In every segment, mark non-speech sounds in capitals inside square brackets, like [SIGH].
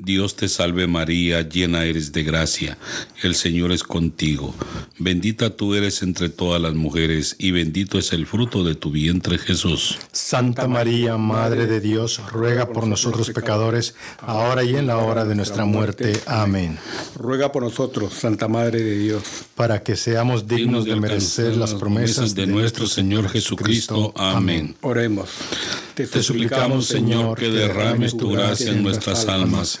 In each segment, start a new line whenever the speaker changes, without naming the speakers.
Dios te salve María, llena eres de gracia, el Señor es contigo, bendita tú eres entre todas las mujeres y bendito es el fruto de tu vientre Jesús.
Santa María, Madre de Dios, ruega por nosotros pecadores, ahora y en la hora de nuestra muerte. Amén.
Ruega por nosotros, Santa Madre de Dios,
para que seamos dignos de merecer las promesas de nuestro Señor Jesucristo. Amén.
Oremos.
Te suplicamos, Señor, que derrames tu gracia en nuestras almas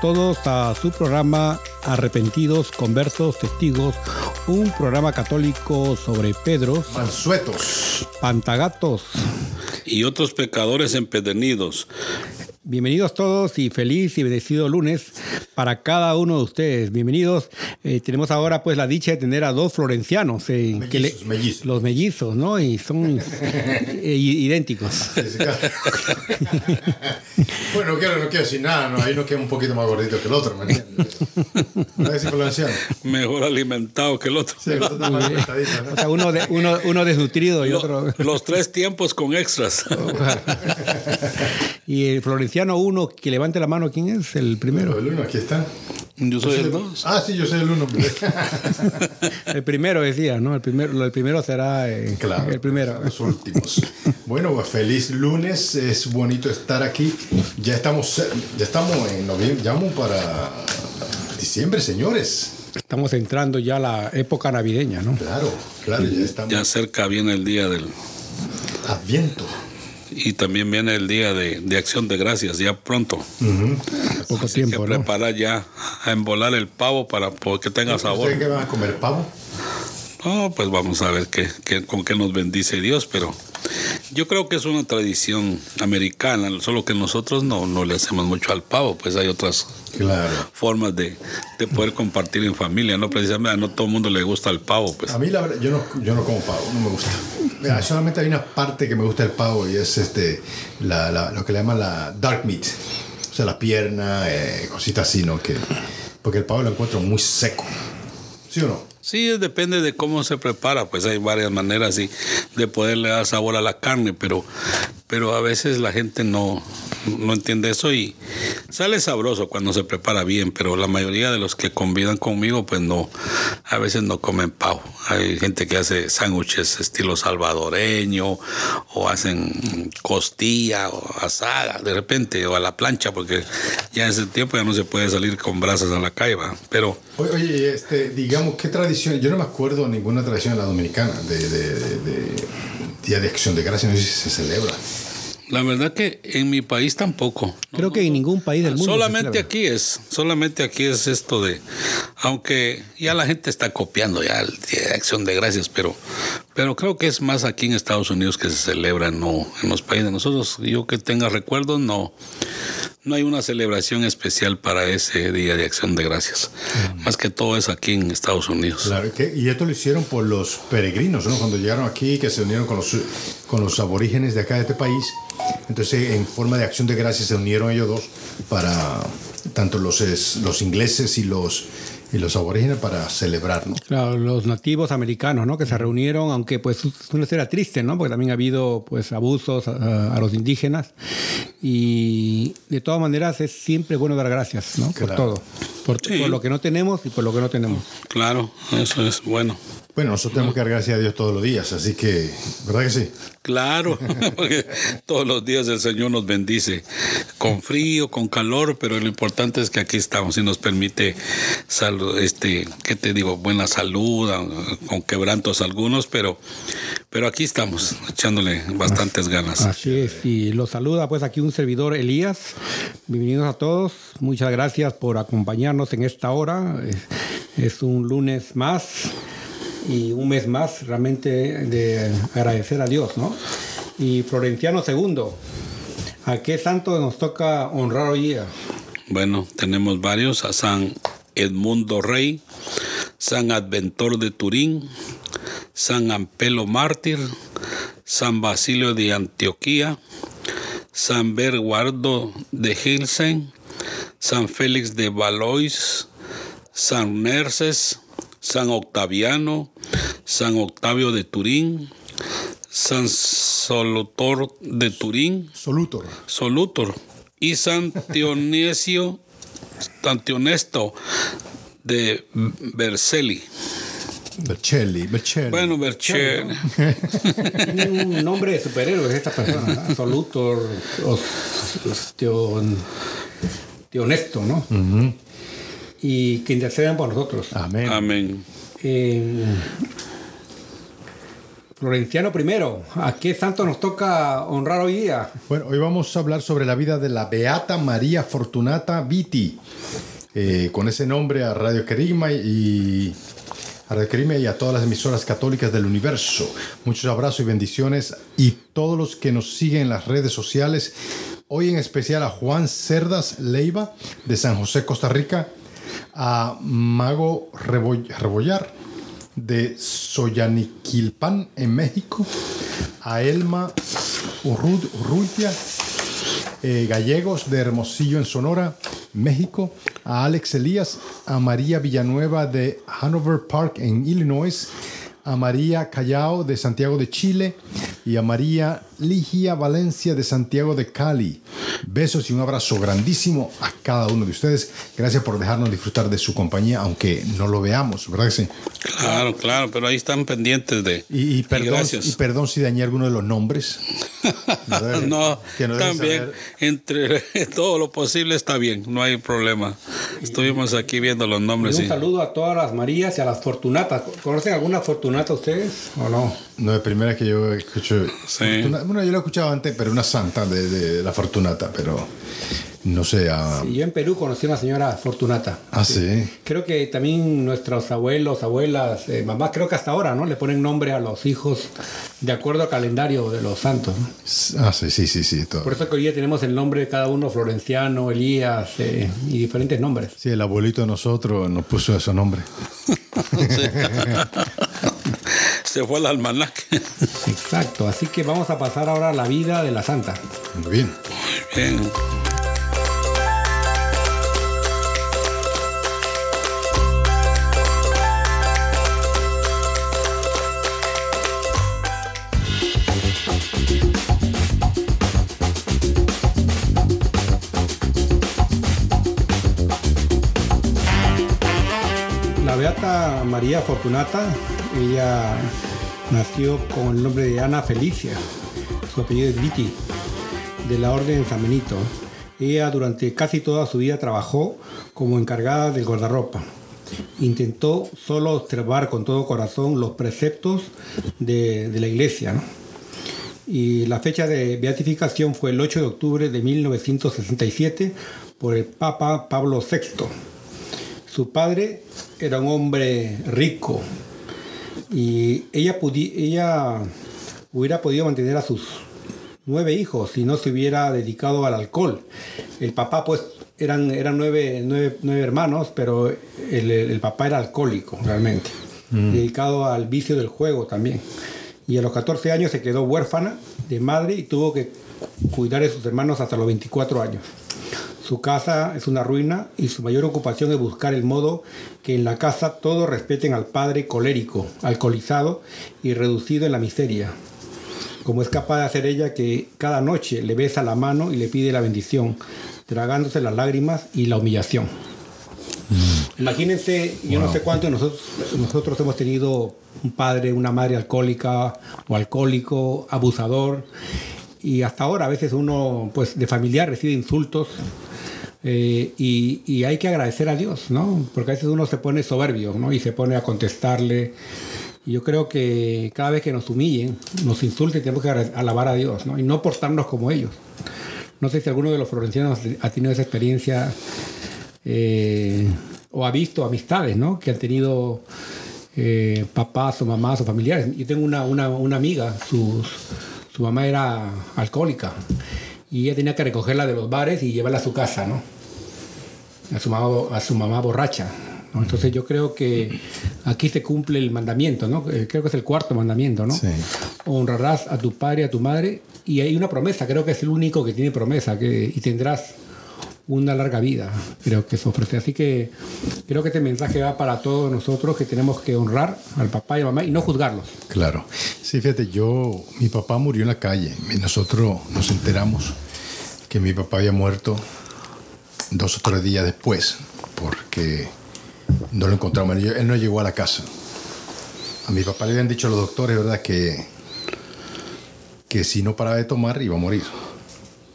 todos a su programa Arrepentidos, Conversos, Testigos, un programa católico sobre Pedros,
Mansuetos,
Pantagatos
y otros pecadores empedernidos.
Bienvenidos todos y feliz y bendecido lunes para cada uno de ustedes. Bienvenidos. Eh, tenemos ahora pues la dicha de tener a dos florencianos.
Eh,
mellizos, Los mellizos, ¿no? Y son [LAUGHS] eh, idénticos.
[LAUGHS] bueno, claro, no quiero decir nada, ¿no? ahí no queda un poquito más gordito que el otro, ¿me entiendes? Mejor alimentado que el otro. O
sea, uno, de, uno, uno desnutrido y otro...
Los tres tiempos con extras. [LAUGHS] Oh,
y el florenciano uno que levante la mano, ¿quién es el primero? el
uno aquí
yo soy pues el 2. Ah,
sí, yo soy el 1.
[LAUGHS] el primero decía, ¿no? El primero, eh, el primero será el primero.
Los últimos. bueno, pues feliz lunes. Es bonito estar aquí. Ya estamos, eh, estamos en noviembre. Llamo para diciembre, señores.
Estamos entrando ya a la época navideña, ¿no?
Claro, claro, ya estamos. Ya cerca viene el día del
Adviento
y también viene el día de, de acción de gracias, ya pronto. Poco Que Prepara ya a embolar el pavo para que tenga sabor.
qué van a comer? ¿Pavo?
No, pues vamos a ver qué, con qué nos bendice Dios, pero yo creo que es una tradición americana, solo que nosotros no, le hacemos mucho al pavo, pues hay otras formas de, poder compartir en familia, ¿no? Precisamente no todo el mundo le gusta el pavo, pues.
A mí yo no, como pavo, no me gusta. solamente hay una parte que me gusta del pavo y es este, lo que le llaman la dark meat, o sea, la pierna, eh, cositas así, ¿no? Que, porque el pavo lo encuentro muy seco, ¿sí o no?
Sí, depende de cómo se prepara, pues hay varias maneras de poderle dar sabor a la carne, pero, pero a veces la gente no, no entiende eso y sale sabroso cuando se prepara bien, pero la mayoría de los que convidan conmigo, pues no, a veces no comen pavo. Hay gente que hace sándwiches estilo salvadoreño o hacen costilla o asada de repente o a la plancha, porque ya en ese tiempo ya no se puede salir con brasas a la caiba. pero...
Oye, este, digamos, ¿qué tradición? yo no me acuerdo ninguna tradición en la dominicana de, Día de Acción de Gracias, no sé si se celebra.
La verdad que en mi país tampoco.
Creo que en ningún país del mundo.
Solamente aquí es, solamente aquí es esto de, aunque ya la gente está copiando ya el Día de Acción de Gracias, pero pero creo que es más aquí en Estados Unidos que se celebra, no en los países de nosotros. Yo que tenga recuerdos, no. No hay una celebración especial para ese Día de Acción de Gracias. Mm. Más que todo es aquí en Estados Unidos.
Claro,
que,
y esto lo hicieron por los peregrinos, ¿no? Cuando llegaron aquí, que se unieron con los, con los aborígenes de acá de este país. Entonces, en forma de Acción de Gracias se unieron ellos dos para tanto los, los ingleses y los y los aborígenes para celebrar, los nativos americanos, ¿no? Que se reunieron, aunque pues una ser triste, ¿no? Porque también ha habido pues abusos a, los indígenas y de todas maneras es siempre bueno dar gracias, ¿no? Por todo, por, lo que no tenemos y por lo que no tenemos.
Claro, eso es bueno.
Bueno, nosotros tenemos que dar gracias a Dios todos los días, así que, ¿verdad que sí?
Claro, [LAUGHS] porque todos los días el Señor nos bendice, con frío, con calor, pero lo importante es que aquí estamos y nos permite, este, ¿qué te digo? Buena salud, ah, con quebrantos algunos, pero, pero aquí estamos, echándole bastantes ganas.
Así es, y lo saluda pues aquí un servidor, Elías. Bienvenidos a todos, muchas gracias por acompañarnos en esta hora. es un lunes más y un mes más realmente de agradecer a Dios, ¿no? Y Florenciano II, ¿a qué santo nos toca honrar hoy día?
Bueno, tenemos varios, a San Edmundo Rey, San Adventor de Turín, San Ampelo Mártir, San Basilio de Antioquía, San Berguardo de Gilsen, San Félix de Valois, San Nerses, San Octaviano, San Octavio de Turín, San Solutor de Turín,
Solutor,
Solutor y San Dionisio, San Tionesto de Berceli.
Bercelli, Bercelli.
Bueno, Bercelli.
Tiene un nombre de superhéroe esta persona, Solutor, Tionesto, ¿no? Y que intercedan por nosotros. Amén.
Amén. Eh,
Florenciano primero, ¿a qué santo nos toca honrar hoy día?
Bueno, hoy vamos a hablar sobre la vida de la Beata María Fortunata Viti. Eh, con ese nombre a Radio Querigma y a Radio Querigma y a todas las emisoras católicas del universo. Muchos abrazos y bendiciones y todos los que nos siguen en las redes sociales. Hoy en especial a Juan Cerdas Leiva de San José, Costa Rica, a Mago Rebollar de Soyaniquilpan en México, a Elma Urrutia, eh, Gallegos de Hermosillo en Sonora, México, a Alex Elías, a María Villanueva de Hanover Park en Illinois, a María Callao de Santiago de Chile y a María Ligia Valencia de Santiago de Cali. Besos y un abrazo grandísimo a cada uno de ustedes. Gracias por dejarnos disfrutar de su compañía, aunque no lo veamos, ¿verdad Claro, claro, pero ahí están pendientes de.
Y, y perdón, y, perdón si dañé alguno de los nombres.
[LAUGHS] no, no también, entre [LAUGHS] todo lo posible está bien, no hay problema. Estuvimos aquí viendo los nombres.
un saludo a todas las Marías y a las Fortunatas. ¿Conocen alguna Fortunata ustedes o no?
No, es primera que yo escucho. Sí. bueno, yo lo he escuchado antes, pero una santa de, la Fortunata, pero no sé.
A... Ah. yo en Perú conocí a una señora Fortunata.
Ah, sí.
Creo que también nuestros abuelos, abuelas, eh, mamás, creo que hasta ahora, ¿no? Le ponen nombre a los hijos de acuerdo al calendario de los santos.
Ah, sí, sí, sí, sí.
Todo. Por eso que hoy día tenemos el nombre de cada uno, Florenciano, Elías eh, y diferentes nombres.
Sí, el abuelito de nosotros nos puso nombre nombre [LAUGHS] [LAUGHS] se fue al almanaque.
Exacto, así que vamos a pasar ahora a la vida de la santa. Muy bien. Muy bien. María Fortunata ella nació con el nombre de Ana Felicia, su apellido es Viti, de la Orden San Benito. Ella durante casi toda su vida trabajó como encargada del guardarropa. Intentó solo observar con todo corazón los preceptos de, la iglesia. Y la fecha de beatificación fue el 8 de octubre de 1967 por el Papa Pablo VI. Su padre era un hombre rico, y ella, ella hubiera podido mantener a sus nueve hijos si no se hubiera dedicado al alcohol. El papá, pues, eran, eran nueve, nueve, hermanos, pero el, papá era alcohólico realmente, mm. dedicado al vicio del juego también. Y a los 14 años se quedó huérfana de madre y tuvo que cuidar de sus hermanos hasta los 24 años. Su casa es una ruina y su mayor ocupación es buscar el modo que en la casa todos respeten al padre colérico, alcoholizado y reducido en la miseria. Como es capaz de hacer ella que cada noche le besa la mano y le pide la bendición, tragándose las lágrimas y la humillación. Mm. Imagínense, yo no sé cuánto nosotros, nosotros hemos tenido un padre, una madre alcohólica o alcohólico, abusador, y hasta ahora a veces uno pues de familiar recibe insultos eh, y, hay que agradecer a Dios, ¿no? Porque a veces uno se pone soberbio, ¿no? Y se pone a contestarle. Yo creo que cada vez que nos humillen, nos insulten, tenemos que alabar a Dios, ¿no? Y no portarnos como ellos. No sé si alguno de los florentinos ha tenido esa experiencia eh, o ha visto amistades, ¿no? Que han tenido eh, papás o mamás o familiares. Yo tengo una, amiga, su, su mamá era alcohólica y ella tenía que recogerla de los bares y llevarla a su casa, ¿no? a su mamá, a su mamá borracha. Entonces yo creo que aquí se cumple el mandamiento, ¿no? Eh, creo que es el cuarto mandamiento, ¿no? Honrarás a tu padre, a tu madre, y hay una promesa, creo que es el único que tiene promesa, que, y tendrás una larga vida, creo que se ofrece. Así que creo que este mensaje va para todos nosotros que tenemos que honrar al papá y a mamá y no juzgarlos.
Claro. Sí, fíjate, yo, mi papá murió en la calle. Nosotros nos enteramos que mi papá había muerto dos o tres días después, porque no lo encontramos. Él no llegó a la casa. A mi papá le habían dicho los doctores, ¿verdad?, que, que si no paraba de tomar iba a morir.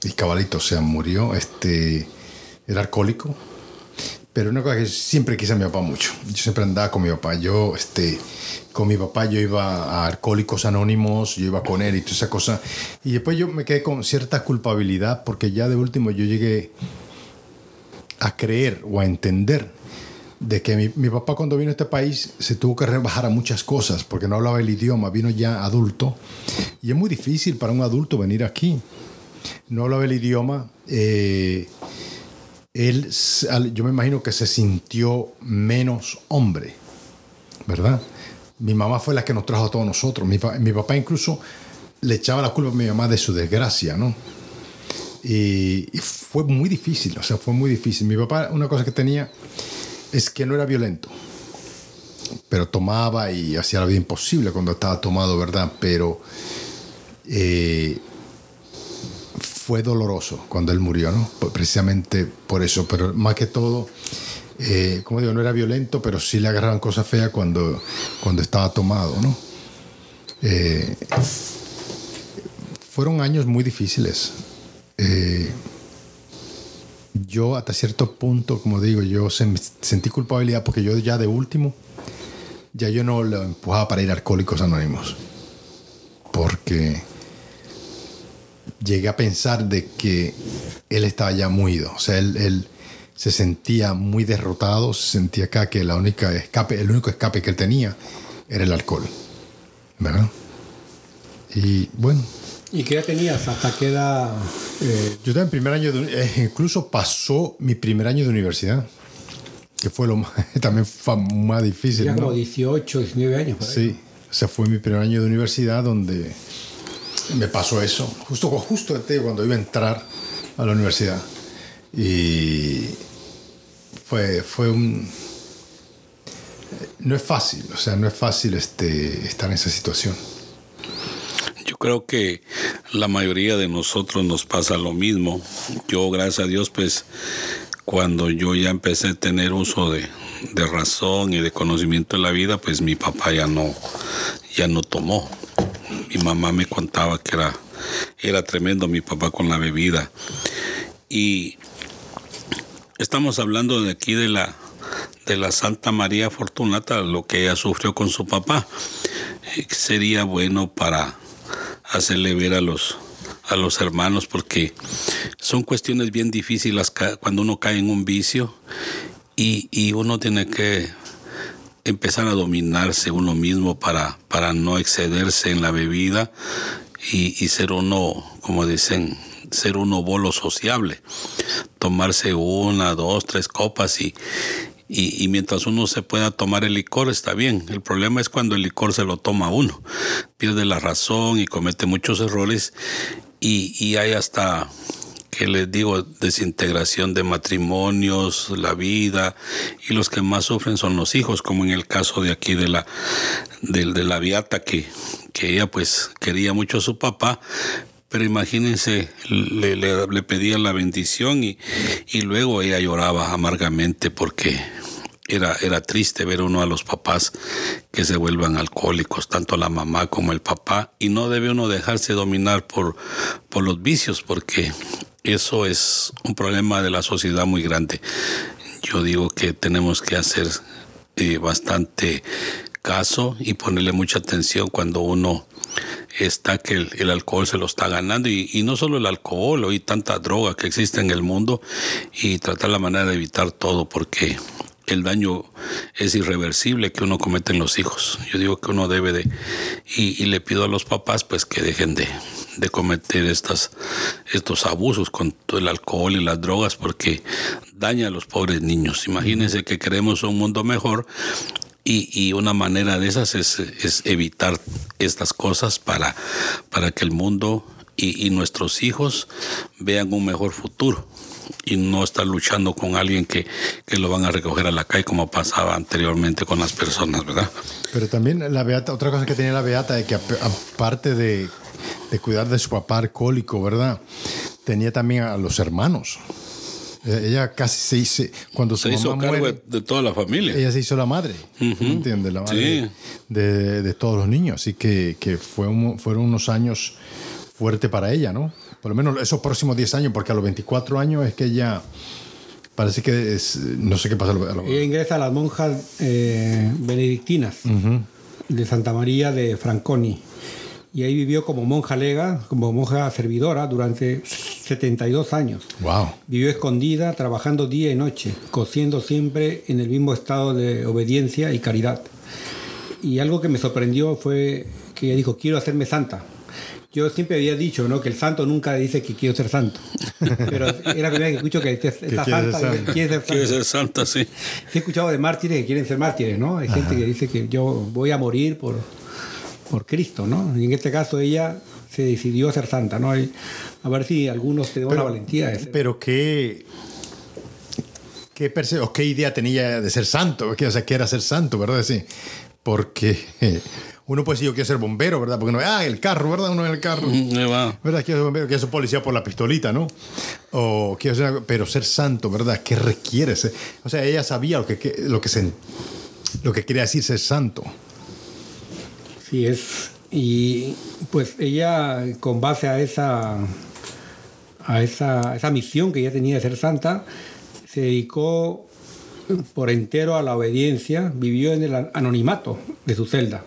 Y cabalito, o sea, murió. Este, era alcohólico. Pero una cosa que siempre quise a mi papá mucho. Yo siempre andaba con mi papá. Yo, este, con mi papá yo iba a Alcohólicos Anónimos, yo iba con él y toda esa cosa. Y después yo me quedé con cierta culpabilidad porque ya de último yo llegué a creer o a entender de que mi, papá cuando vino a este país se tuvo que rebajar a muchas cosas porque no hablaba el idioma, vino ya adulto y es muy difícil para un adulto venir aquí. No hablaba el idioma, eh, él, yo me imagino que se sintió menos hombre, ¿verdad? Mi mamá fue la que nos trajo a todos nosotros, mi, mi papá incluso le echaba la culpa a mi mamá de su desgracia, ¿no? y, fue muy difícil, o sea, fue muy difícil. Mi papá, una cosa que tenía es que no era violento, pero tomaba y hacía la vida imposible cuando estaba tomado, ¿verdad? Pero eh, fue doloroso cuando él murió, ¿no? Precisamente por eso, pero más que todo... Eh, como digo, no era violento, pero sí le agarraban cosas feas cuando, cuando estaba tomado, ¿no? Eh, fueron años muy difíciles. Eh, yo hasta cierto punto, como digo, yo sentí culpabilidad porque yo ya de último, ya yo no lo empujaba para ir a Alcohólicos Anónimos. Porque llegué a pensar de que él estaba ya muido, O sea, él, se sentía muy derrotado, se sentía acá que la única escape, el único escape que él tenía era el alcohol. ¿Verdad?
Y bueno, ¿Y qué edad tenías? ¿Hasta qué edad? Eh?
Yo estaba en primer año, de, eh, incluso pasó mi primer año de universidad, que fue lo más, [LAUGHS] también fue más difícil. Ya
como 18, 19 años.
Sí, o sea, fue mi primer año de universidad donde me pasó eso, justo, justo cuando iba a entrar a la universidad. Y fue, fue un... No es fácil, o sea, no es fácil este, estar en esa situación. Yo creo que la mayoría de nosotros nos pasa lo mismo. Yo, gracias a Dios, pues cuando yo ya empecé a tener uso de, razón y de conocimiento de la vida, pues mi papá ya no, ya no tomó. Mi mamá me contaba que era, era tremendo mi papá con la bebida. Y estamos hablando de aquí de la, de la Santa María Fortunata, lo que ella sufrió con su papá. Eh, sería bueno para hacerle ver a los, a los hermanos, porque son cuestiones bien difíciles cuando uno cae en un vicio y, y uno tiene que empezar a dominarse uno mismo para, para no excederse en la bebida y, y, ser uno, como dicen, ser uno bolo sociable. Tomarse una, dos, tres copas y, y, mientras uno se pueda tomar el licor está bien. El problema es cuando el licor se lo toma uno, pierde la razón y comete muchos errores y, hay hasta que les digo, desintegración de matrimonios, la vida, y los que más sufren son los hijos, como en el caso de aquí de la, de, de la que, ella pues quería mucho a su papá, pero imagínense, le, le, pedía la bendición y, y luego ella lloraba amargamente porque era, era triste ver uno a los papás que se vuelvan alcohólicos, tanto la mamá como el papá, y no debe uno dejarse dominar por, por los vicios, porque eso es un problema de la sociedad muy grande. Yo digo que tenemos que hacer eh, bastante caso y ponerle mucha atención cuando uno está que el, alcohol se lo está ganando y, y, no solo el alcohol, hoy tanta droga que existe en el mundo y tratar la manera de evitar todo porque el daño es irreversible que uno comete en los hijos. Yo digo que uno debe de, y, le pido a los papás pues que dejen de, cometer estas, estos abusos con el alcohol y las drogas porque daña a los pobres niños. Imagínense que queremos un mundo mejor y, una manera de esas es, evitar estas cosas para, para que el mundo y nuestros hijos vean un mejor futuro y no estar luchando con alguien que, que lo van a recoger a la calle como pasaba anteriormente con las personas, ¿verdad?
Pero también la Beata, otra cosa que tenía la Beata es que aparte de, de cuidar de su papá alcohólico, ¿verdad? Tenía también a los hermanos. E-, ella casi se hizo, cuando
se hizo cargo de toda la familia.
Ella se hizo la madre, entiendes? La madre sí. de, de, todos los niños. Así que, que fue fueron unos años fuertes para ella, ¿no? por lo menos esos próximos 10 años, porque a los 24 años es que ya... Parece que no sé qué pasa. Ella ingresa a las monjas eh, benedictinas de Santa María de Franconi. Y ahí vivió como monja lega, como monja servidora durante 72 años.
Wow.
Vivió escondida, trabajando día y noche, cociendo siempre en el mismo estado de obediencia y caridad. Y algo que me sorprendió fue que ella dijo, quiero hacerme santa yo siempre había dicho, ¿no? Que el santo nunca dice que quiero ser santo. [LAUGHS] Pero era la primera vez que escucho que
está santa santo. quiere ser santa. Quiere ser santa, sí.
He escuchado de mártires que quieren ser mártires, ¿no? Hay gente que dice que yo voy a morir por, por Cristo, ¿no? Y en este caso ella se decidió a ser santa, ¿no? a ver si algunos tenemos la valentía.
Pero qué... ¿Qué, ¿Qué idea tenía de ser santo? O sea, que era ser santo, ¿verdad? Sí. Porque uno puede decir, yo quiero ser bombero, ¿verdad? Porque no, ah, el carro, ¿verdad? Uno en el carro. [LAUGHS] ¿Verdad? Quiero ser bombero, quiero ser policía por la pistolita, ¿no? O quiero ser, pero ser santo, ¿verdad? ¿Qué requiere? ser? O sea, ella sabía lo que, lo que, se, lo que quería decir ser santo.
Sí, es. Y pues ella, con base a esa, a esa, a esa misión que ella tenía de ser santa, se dedicó eh, por entero a la obediencia, vivió en el anonimato de su celda.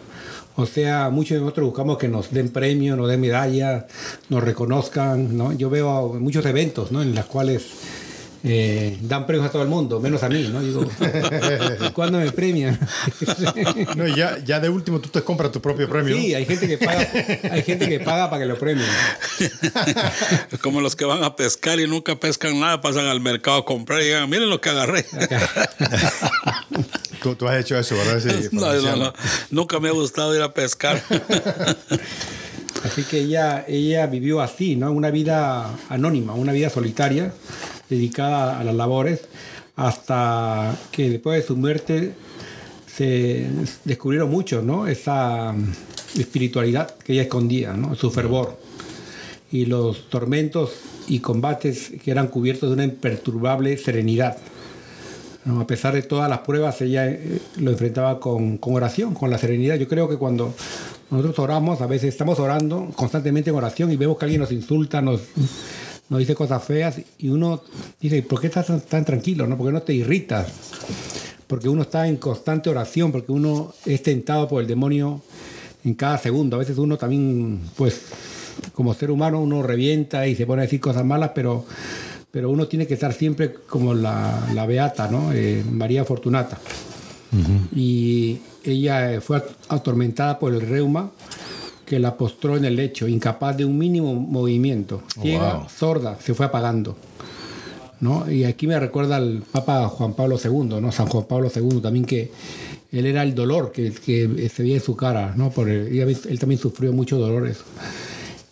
O sea, muchos de nosotros buscamos que nos den premios, nos den medallas, nos reconozcan, ¿no? Yo veo muchos eventos, ¿no? En las cuales eh, dan premios a todo el mundo, menos a mí, ¿no? Digo, [LAUGHS] ¿cuándo me premian?
[LAUGHS] no, ya, de último tú te compras tu propio premio. Sí,
hay gente que paga, hay gente que paga para que lo premien.
[LAUGHS] Como los que van a pescar y nunca pescan nada, pasan al mercado a comprar y digan, miren lo que agarré.
Tú, has hecho eso, ¿verdad?
Nunca me ha gustado ir a pescar.
Así que ella, ella vivió así, ¿no? Una vida anónima, una vida solitaria dedicada a las labores hasta que después de su muerte se descubrieron mucho ¿no? Esa mm, espiritualidad que ella escondía, Su fervor y los tormentos y combates que eran cubiertos de una imperturbable serenidad. A pesar de todas las pruebas, ella eh, lo enfrentaba con, con oración, con la serenidad. Yo creo que cuando nosotros oramos, a veces estamos orando constantemente en oración y vemos que alguien nos insulta, nos no dice cosas feas y uno dice, ¿por qué estás tan, tranquilo? ¿no? ¿Por qué no te irritas? Porque uno está en constante oración, porque uno es tentado por el demonio en cada segundo. A veces uno también, pues, como ser humano, uno revienta y se pone a decir cosas malas, pero, pero uno tiene que estar siempre como la, beata, ¿no? Eh, María Fortunata. Y ella fue atormentada por el reuma que la postró en el lecho, incapaz de un mínimo movimiento. Oh, Ciega, sorda, se fue apagando. ¿no? Y aquí me recuerda al Papa Juan Pablo II, ¿no? San Juan Pablo II también que él era el dolor que, que se veía en su cara, ¿no? Por él, él también sufrió muchos dolores.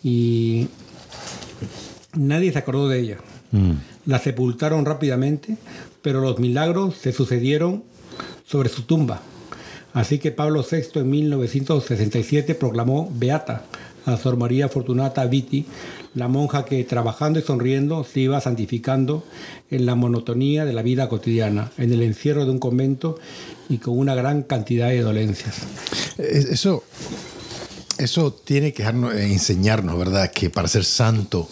Y nadie se acordó de ella. Mm. La sepultaron rápidamente, pero los milagros se sucedieron sobre su tumba. Así que Pablo VI en 1967 proclamó beata a Sor María Fortunata Viti, la monja que trabajando y sonriendo se iba santificando en la monotonía de la vida cotidiana, en el encierro de un convento y con una gran cantidad de dolencias.
Eso, eso tiene que eh, enseñarnos, ¿verdad? Que para ser santo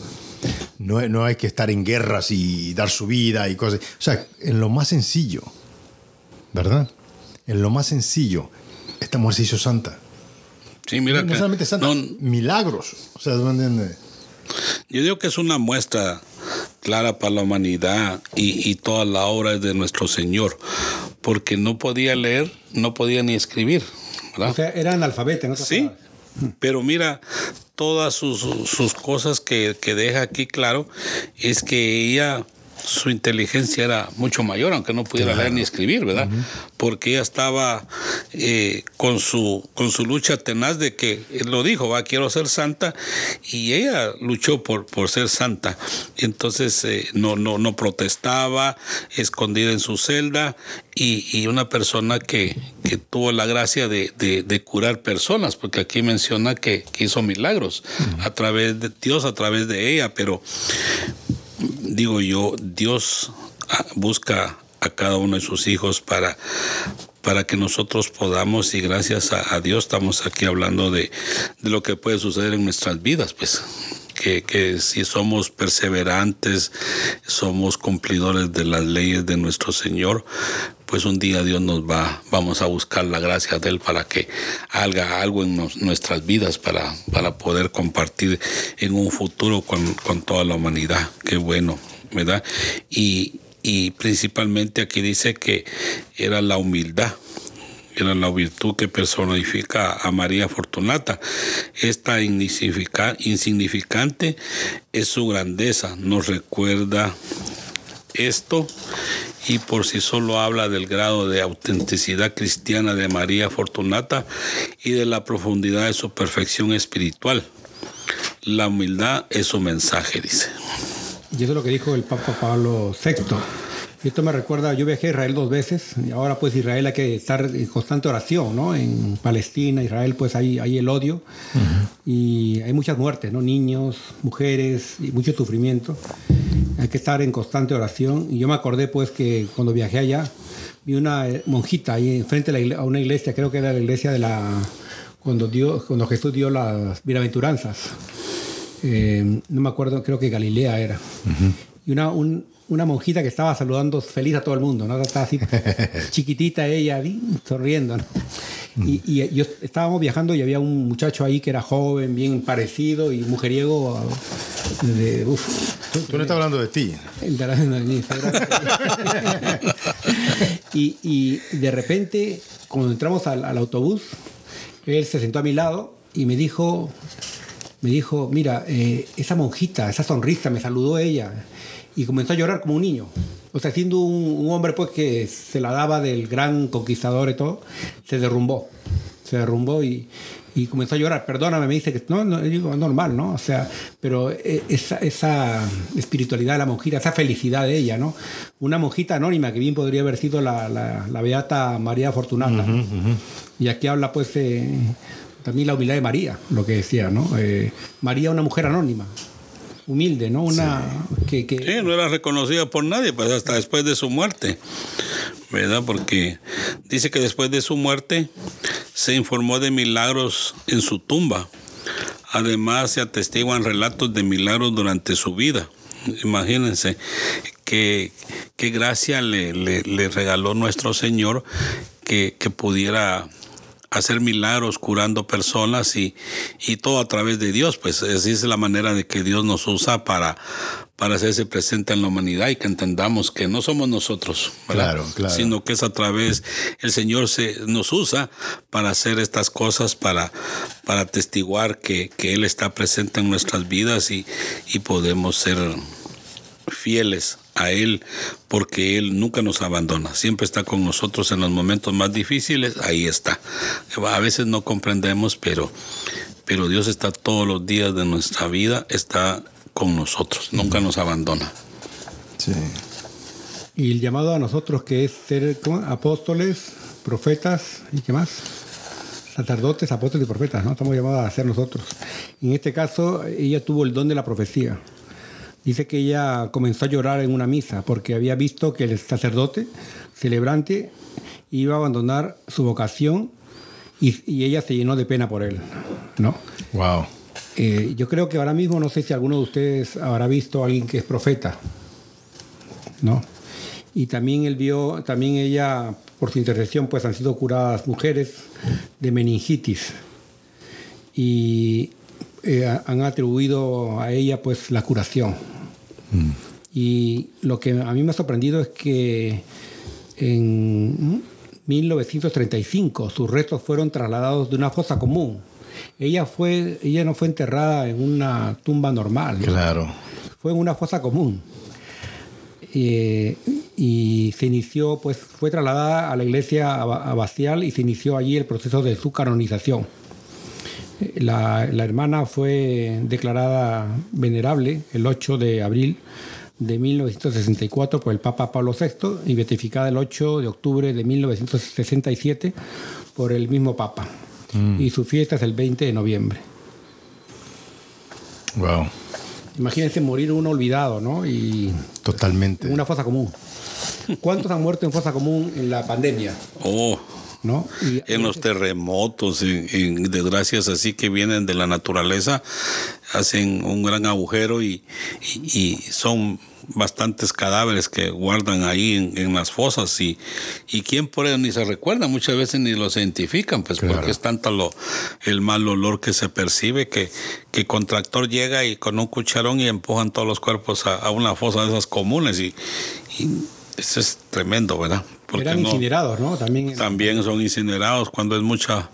no, no hay que estar en guerras y dar su vida y cosas. O sea, en lo más sencillo, ¿verdad? en lo más sencillo, esta mujer hizo santa. Sí, mira. No
solamente santa, milagros. O sea,
Yo digo que es una muestra clara para la humanidad y, toda la obra de nuestro Señor, porque no podía leer, no podía ni escribir. ¿verdad? O sea,
era analfabeta, ¿no?
Sí. Pero mira, todas sus, cosas que, deja aquí claro es que ella su inteligencia era mucho mayor, aunque no pudiera leer ni escribir, ¿verdad? Porque ella estaba eh, con, su, con su lucha tenaz de que él lo dijo, va, quiero ser santa, y ella luchó por, por ser santa. Entonces eh, no, no, no protestaba, escondida en su celda, y, una persona que, que, tuvo la gracia de, curar personas, porque aquí menciona que, hizo milagros a través de Dios, a través de ella, pero digo yo, Dios ah, busca a cada uno de sus hijos para, para que nosotros podamos, y gracias a, Dios estamos aquí hablando de, lo que puede suceder en nuestras vidas, pues. Que, que, si somos perseverantes, somos cumplidores de las leyes de nuestro Señor, pues un día Dios nos va, vamos a buscar la gracia de Él para que haga algo en nuestras vidas, para, para poder compartir en un futuro con, toda la humanidad. Qué bueno, ¿verdad? Y, y principalmente aquí dice que era la humildad era la virtud que personifica a María Fortunata. Esta insignificante es su grandeza, nos recuerda esto y por sí solo habla del grado de autenticidad cristiana de María Fortunata y de la profundidad de su perfección espiritual. La humildad es su mensaje, dice.
Y eso es lo que dijo el Papa Pablo VI esto me recuerda, yo viajé a Israel dos veces y ahora pues Israel hay que estar en constante oración, ¿no? En Palestina, Israel pues hay, hay el odio y hay muchas muertes, ¿no? Niños, mujeres y mucho sufrimiento. Hay que estar en constante oración y yo me acordé pues que cuando viajé allá vi una eh, monjita ahí enfrente a una iglesia, creo que era la iglesia de la... cuando, Dios, cuando Jesús dio las bienaventuranzas. Eh, no me acuerdo, creo que Galilea era. Y una, un, una monjita que estaba saludando feliz a todo el mundo, ¿no? Estaba así [LAUGHS] chiquitita ella, sonriendo, mm. Y, eh, yo estábamos viajando y había un muchacho ahí que era joven, bien parecido y mujeriego.
Eh, Tú no estás hablando de ti.
[LAUGHS] [LAUGHS] y, de repente, cuando entramos al autobús, él se sentó a mi lado y me dijo, me dijo, mira, eh, esa monjita, esa sonrisa, me saludó ella y comenzó a llorar como un niño. O sea, siendo un, hombre pues que se la daba del gran conquistador y todo, se derrumbó, se derrumbó y, comenzó a llorar. Perdóname, me dice que no, no normal, ¿no? O sea, pero e, esa, espiritualidad de la monjita, esa felicidad de ella, ¿no? Una monjita anónima que bien podría haber sido la, beata María Fortunata. Y aquí habla pues también la humildad de María, lo que decía, ¿no? Eh, María, una mujer anónima, humilde, ¿no? Una
que, no era reconocida por nadie, pues hasta después de su muerte, ¿verdad? Porque dice que después de su muerte se informó de milagros en su tumba. Además, se atestiguan relatos de milagros durante su vida. Imagínense qué, qué gracia le, regaló nuestro Señor que pudiera hacer milagros curando personas y, y todo a través de Dios, pues esa es la manera de que Dios nos usa para, para hacerse presente en la humanidad y que entendamos que no somos nosotros, claro, sino que es a través, el Señor se, nos usa para hacer estas cosas, para, para testiguar que, que Él está presente en nuestras vidas y, y podemos ser fieles a Él, porque Él nunca nos abandona, siempre está con nosotros en los momentos más difíciles, ahí está. A veces no comprendemos, pero, pero Dios está todos los días de nuestra vida, está con nosotros, nunca nos abandona. Sí.
Y el llamado a nosotros que es ser apóstoles, profetas y qué más sacerdotes, apóstoles y profetas, ¿no? Estamos llamados a ser nosotros. en este caso, ella tuvo el don de la profecía dice que ella comenzó a llorar en una misa porque había visto que el sacerdote celebrante iba a abandonar su vocación y, ella se llenó de pena por él. ¿no?
Wow.
Eh, yo creo que ahora mismo no sé si alguno de ustedes habrá visto a alguien que es profeta. ¿no? Y también él vio, también ella, por su intercesión, pues han sido curadas mujeres de meningitis. Y eh, han atribuido a ella pues la curación. Mm. Y lo que a mí me ha sorprendido es que en 1935 sus restos fueron trasladados de una fosa común. Ella, fue, ella no fue enterrada en una tumba normal.
Claro.
Fue en una fosa común. Eh, y se inició, pues fue trasladada a la iglesia abacial y se inició allí el proceso de su canonización. La, hermana fue declarada venerable el 8 de abril de 1964 por el Papa Pablo VI y beatificada el 8 de octubre de 1967 por el mismo Papa. Mm. Y su fiesta es el 20 de noviembre.
Wow.
Imagínense morir uno olvidado, ¿no? Y
Totalmente.
Una fosa común. ¿Cuántos han muerto en fosa común en la pandemia?
Oh en los terremotos, en, desgracias así que vienen de la naturaleza, hacen un gran agujero y, son bastantes cadáveres que guardan ahí en, las fosas y, y quién por eso ni se recuerda, muchas veces ni los identifican, pues porque es tanto el mal olor que se percibe que, que contractor llega y con un cucharón y empujan todos los cuerpos a, a una fosa de esas comunes y, y eso es tremendo, ¿verdad? Porque eran
incinerados, ¿no?
También, también son incinerados cuando es mucha.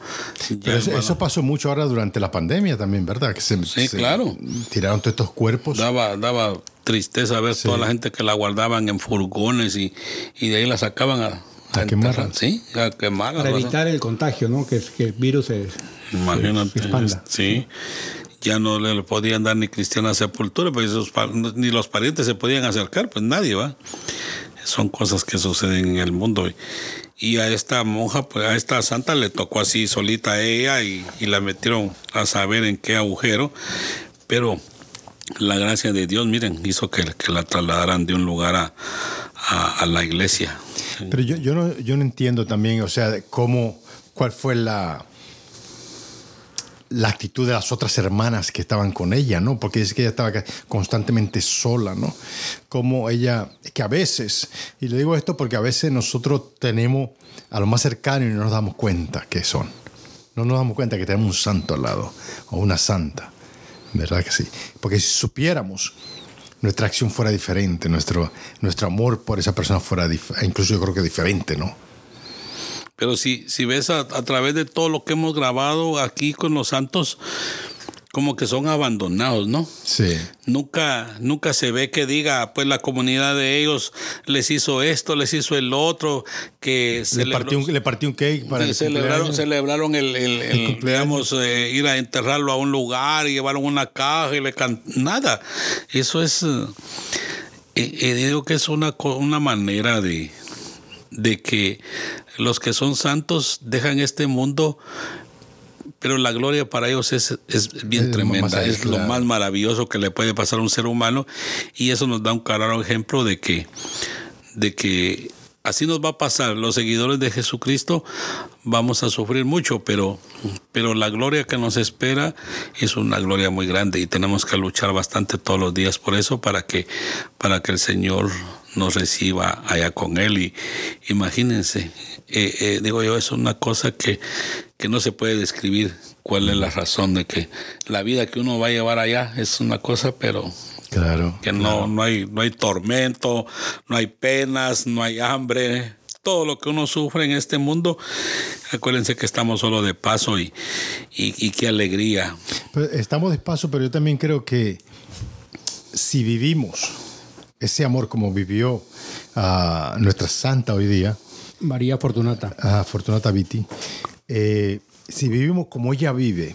eso pasó mucho ahora durante la pandemia también, ¿verdad?
Que se, sí, claro.
Tiraron todos estos cuerpos.
Daba, daba tristeza ver toda la gente que la guardaban en furgones y, de ahí la sacaban a.
A, quemar. Sí, a Para evitar el contagio, ¿no? Que, el virus se,
Imagínate, expanda. Sí ya no le podían dar ni cristiana sepultura, pues ni los parientes se podían acercar, pues nadie va son cosas que suceden en el mundo. Y a esta monja, pues a esta santa le tocó así solita a ella y, la metieron a saber en qué agujero. Pero la gracia de Dios, miren, hizo que, la trasladaran de un lugar a, la iglesia.
Pero yo, yo, no, yo no entiendo también, o sea, cómo, cuál fue la la actitud de las otras hermanas que estaban con ella, ¿no? Porque es que ella estaba constantemente sola, ¿no? Como ella, que a veces, y le digo esto porque a veces nosotros tenemos a lo más cercano y no nos damos cuenta que son. No nos damos cuenta que tenemos un santo al lado o una santa, ¿verdad que sí? Porque si supiéramos, nuestra acción fuera diferente, nuestro, nuestro amor por esa persona fuera, incluso yo creo que diferente, ¿no?
Pero si, si ves a, través de todo lo que hemos grabado aquí con los santos, como que son abandonados, ¿no?
Sí.
Nunca, nunca se ve que diga, pues la comunidad de ellos les hizo esto, les hizo el otro, que le,
partió un, le partió un cake
para el celebraron, celebraron el, el, digamos, eh, ir a enterrarlo a un lugar y llevaron una caja y le cantaron. Nada. Eso es, eh, eh, digo que es una, una manera de, de que los que son santos dejan este mundo, pero la gloria para ellos es, bien tremenda, es lo más maravilloso que le puede pasar a un ser humano y eso nos da un claro ejemplo de que, de que así nos va a pasar. Los seguidores de Jesucristo vamos a sufrir mucho, pero, pero la gloria que nos espera es una gloria muy grande y tenemos que luchar bastante todos los días por eso para que, para que el Señor nos reciba allá con él. Y imagínense, eh, eh, digo yo, es una cosa que, que no se puede describir cuál es la razón de que la vida que uno va a llevar allá es una cosa, pero
claro,
que no, no, hay, no hay tormento, no hay penas, no hay hambre. Todo lo que uno sufre en este mundo, acuérdense que estamos solo de paso y, y, y qué alegría.
Pues, estamos de paso, pero yo también creo que si vivimos ese amor como vivió a ah, nuestra santa hoy día.
María Fortunata.
Ah,
Fortunata Viti. Eh, si vivimos como ella vive,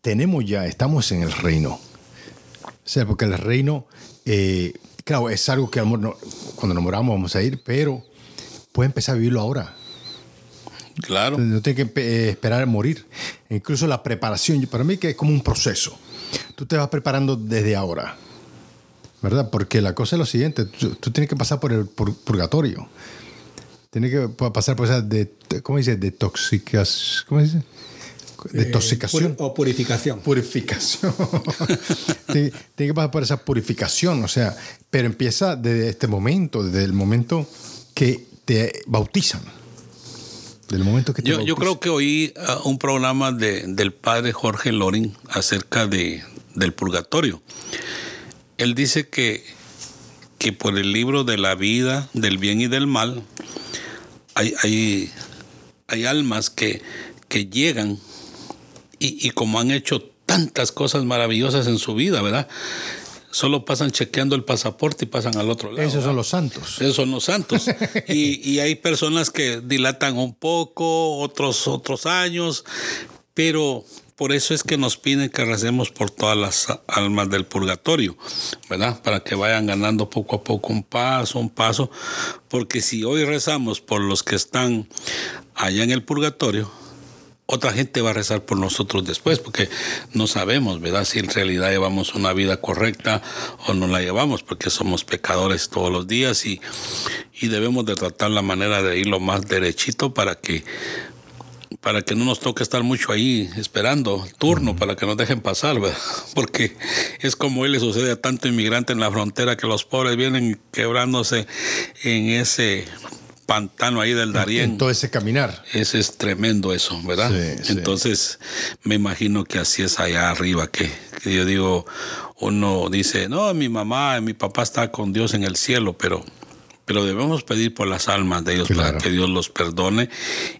tenemos ya, estamos en el reino. O sea, porque el reino, eh, claro, es algo que amor, no, cuando nos moramos vamos a ir, pero puede empezar a vivirlo ahora.
Claro.
No tiene que eh, esperar a morir. Incluso la preparación, para mí que es como un proceso. Tú te vas preparando desde ahora. ¿verdad? Porque la cosa es lo siguiente, tú, tienes que pasar por el purgatorio. Tienes que pasar por esa, de, ¿cómo dice? Eh, Detoxicación.
¿Cómo o purificación.
Purificación. [LAUGHS] tiene, que pasar por esa purificación, o sea, pero empieza desde este momento, desde el momento que te bautizan.
Del
momento que
yo, creo que oí ah, un programa de, del padre Jorge Loring acerca de, del purgatorio él dice que, que por el libro de la vida, del bien y del mal, hay, hay, almas que, que llegan y, como han hecho tantas cosas maravillosas en su vida, ¿verdad? solo pasan chequeando el pasaporte y pasan al otro lado.
Esos son los santos.
Esos son los santos. [LAUGHS] y, y, hay personas que dilatan un poco, otros otros años, pero por eso es que nos piden que recemos por todas las almas del purgatorio, ¿verdad? Para que vayan ganando poco a poco un paso, un paso, porque si hoy rezamos por los que están allá en el purgatorio, otra gente va a rezar por nosotros después, porque no sabemos, ¿verdad? Si en realidad llevamos una vida correcta o no la llevamos, porque somos pecadores todos los días y, y debemos de tratar la manera de ir lo más derechito para que para que no nos toque estar mucho ahí esperando el turno, para que nos dejen pasar, ¿verdad? [LAUGHS] Porque es como hoy le sucede a tanto inmigrante en la frontera que los pobres vienen quebrándose en ese pantano ahí del Darién.
En todo ese caminar.
Ese es tremendo eso, ¿verdad? Entonces me imagino que así es allá arriba, que, yo digo, uno dice, no, mi mamá, mi papá está con Dios en el cielo, pero pero debemos pedir por las almas de ellos para que Dios los perdone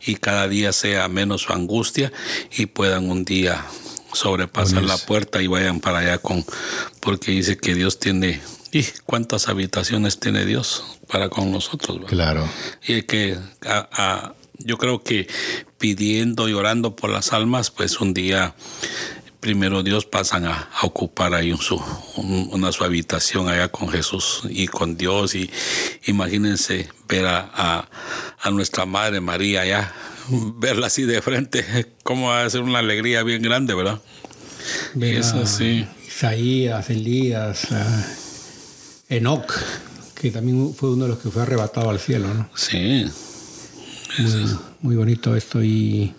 y cada día sea menos su angustia y puedan un día sobrepasar la puerta y vayan para allá con porque dice que Dios tiene y cuántas habitaciones tiene Dios para con nosotros.
Claro.
Y que yo creo que pidiendo y orando por las almas, pues un día primero Dios, pasan a, ocupar ahí una su habitación allá con Jesús y con Dios. Y imagínense ver a, nuestra Madre María allá, [LAUGHS] verla así de frente, cómo va a ser una alegría bien grande, ¿verdad?
sí. Isaías, Elías, Enoch, que también fue uno de los que fue arrebatado al cielo, ¿no?
Sí.
Muy, muy bonito esto y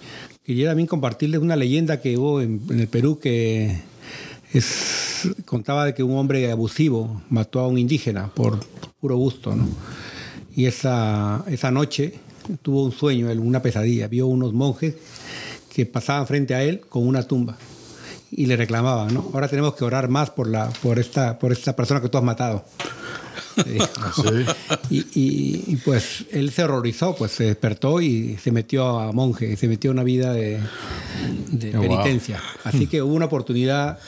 Quería también compartirles una leyenda que hubo en, el Perú que contaba de que un hombre abusivo mató a un indígena por puro gusto, Y esa, noche tuvo un sueño, una pesadilla. Vio unos monjes que pasaban frente a él con una tumba y le reclamaban, ¿no? Ahora tenemos que orar más por, la, por, esta, por esta persona que tú has matado. [LAUGHS] y, pues él se horrorizó, pues se despertó y se metió a monje, se metió a una vida de, oh, penitencia. Así que hubo una oportunidad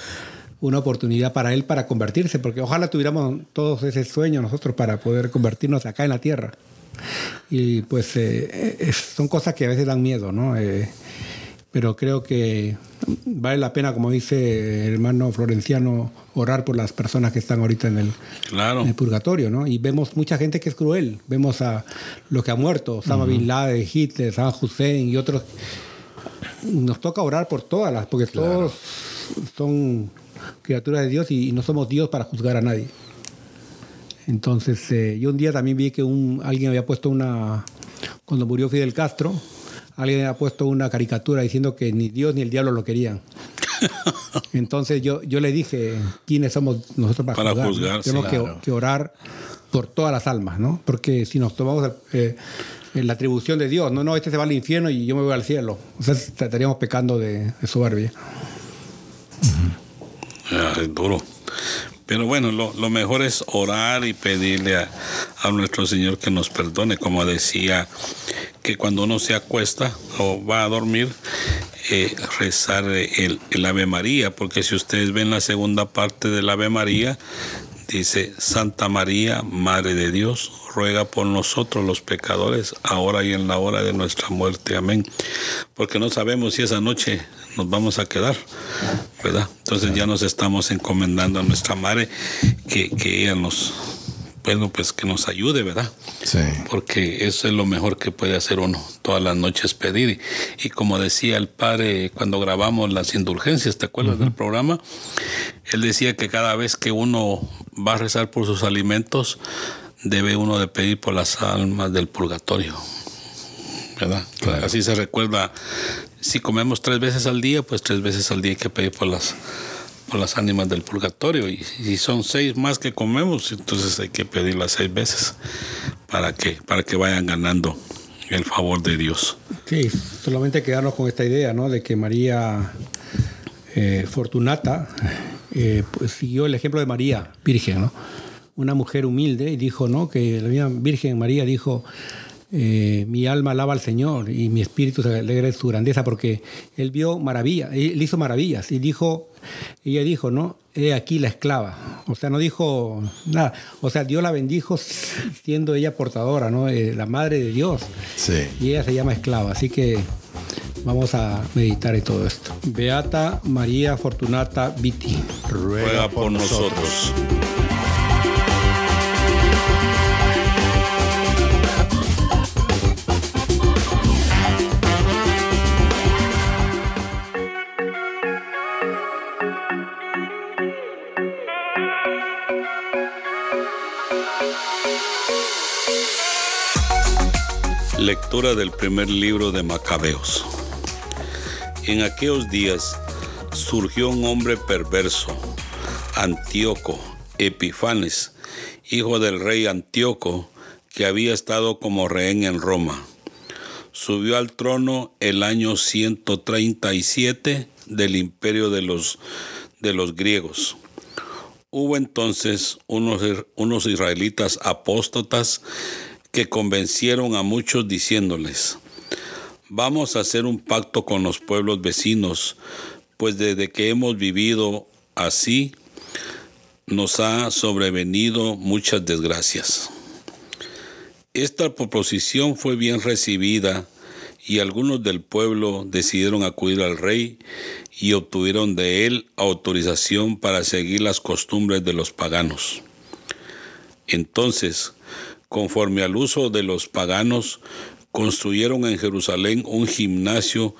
una oportunidad para él para convertirse, porque ojalá tuviéramos todos ese sueño nosotros para poder convertirnos acá en la tierra. Y pues eh, son cosas que a veces dan miedo, ¿no? Eh, pero creo que vale la pena, como dice el hermano florenciano, orar por las personas que están ahorita en
el,
purgatorio, ¿no? Y vemos mucha gente que es cruel, vemos a los que ha muerto, Osama Bin Laden, Hitler, San Hussein y otros. Nos toca orar por todas las, porque todos son criaturas de Dios y, no somos Dios para juzgar a nadie. Entonces, eh, yo un día también vi que un, alguien había puesto una, cuando murió Fidel Castro, alguien ha puesto una caricatura diciendo que ni Dios ni el diablo lo querían. [LAUGHS] Entonces yo, yo le dije, ¿quiénes somos nosotros para, juzgar? Tenemos que, orar por todas las almas, ¿no? Porque si nos tomamos eh, eh, la atribución de Dios, no, no, este se va al infierno y yo me voy al cielo. O sea, estaríamos pecando de, su soberbia.
Ah, es duro. Pero bueno, lo, mejor es orar y pedirle a, nuestro Señor que nos perdone, como decía, que cuando uno se acuesta o va a dormir, eh, rezar el, el Ave María, porque si ustedes ven la segunda parte del Ave María, Dice, Santa María, Madre de Dios, ruega por nosotros los pecadores, ahora y en la hora de nuestra muerte. Amén. Porque no sabemos si esa noche nos vamos a quedar, ¿verdad? Entonces ya nos estamos encomendando a nuestra Madre que, ella nos, bueno, pues que nos ayude, ¿verdad? Sí. Porque eso es lo mejor que puede hacer uno, todas las noches pedir. Y como decía el padre cuando grabamos las indulgencias, ¿te acuerdas del programa? Él decía que cada vez que uno va a rezar por sus alimentos, debe uno de pedir por las almas del purgatorio. ¿Verdad? Así se recuerda, si comemos tres veces al día, pues tres veces al día hay que pedir por las, por las ánimas del purgatorio. Y si son seis más que comemos, entonces hay que pedirlas seis veces para que, para que vayan ganando el favor de Dios.
Sí, solamente quedarnos con esta idea, ¿no? De que María eh, Fortunata eh, pues, siguió el ejemplo de María, virgen, ¿no? una mujer humilde, y dijo ¿no? que la Virgen María dijo, eh, mi alma alaba al Señor y mi espíritu se alegra de su grandeza, porque Él vio maravillas, Él hizo maravillas y dijo, ella dijo, ¿no? He aquí la esclava. O sea, no dijo nada. O sea, Dios la bendijo siendo ella portadora, ¿no? la madre de Dios.
Sí.
Y ella se llama esclava. Así que vamos a meditar en todo esto. Beata María Fortunata Viti.
Ruega, por, nosotros. Lectura del primer libro de Macabeos. En aquellos días surgió un hombre perverso, Antíoco Epifanes, hijo del rey Antíoco, que había estado como rehén en Roma. Subió al trono el año 137 del imperio de los, de los griegos. Hubo entonces unos, unos israelitas apóstatas que convencieron a muchos diciéndoles, vamos a hacer un pacto con los pueblos vecinos, pues desde que hemos vivido así, nos ha sobrevenido muchas desgracias. Esta proposición fue bien recibida y algunos del pueblo decidieron acudir al rey y obtuvieron de él autorización para seguir las costumbres de los paganos. Entonces, conforme al uso de los paganos, construyeron en Jerusalén un gimnasio,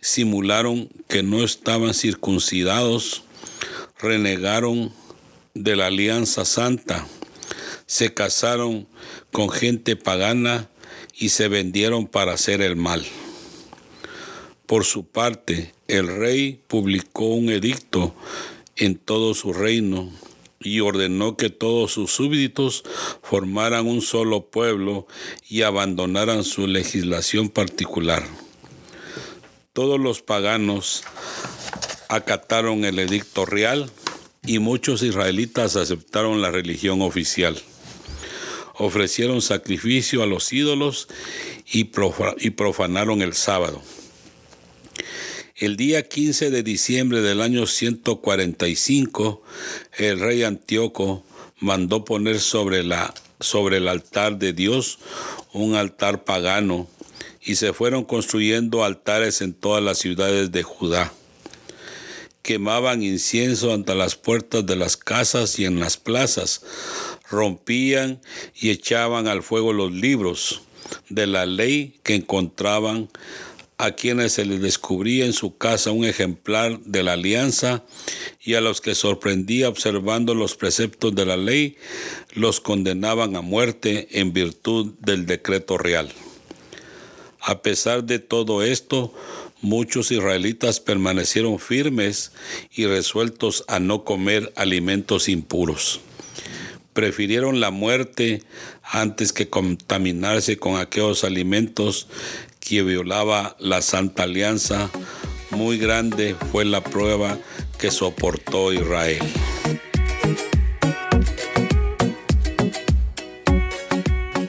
simularon que no estaban circuncidados, renegaron de la alianza santa, se casaron con gente pagana y se vendieron para hacer el mal. Por su parte, el rey publicó un edicto en todo su reino y ordenó que todos sus súbditos formaran un solo pueblo y abandonaran su legislación particular. Todos los paganos acataron el edicto real y muchos israelitas aceptaron la religión oficial. Ofrecieron sacrificio a los ídolos y, profanaron el sábado. El día 15 de diciembre del año 145, el rey Antíoco mandó poner sobre, la, sobre el altar de Dios un altar pagano y se fueron construyendo altares en todas las ciudades de Judá. Quemaban incienso ante las puertas de las casas y en las plazas, rompían y echaban al fuego los libros de la ley que encontraban a quienes se les descubría en su casa un ejemplar de la alianza y a los que sorprendía observando los preceptos de la ley, los condenaban a muerte en virtud del decreto real. A pesar de todo esto, muchos israelitas permanecieron firmes y resueltos a no comer alimentos impuros. Prefirieron la muerte antes que contaminarse con aquellos alimentos que violaba la Santa Alianza, muy grande fue la prueba que soportó Israel.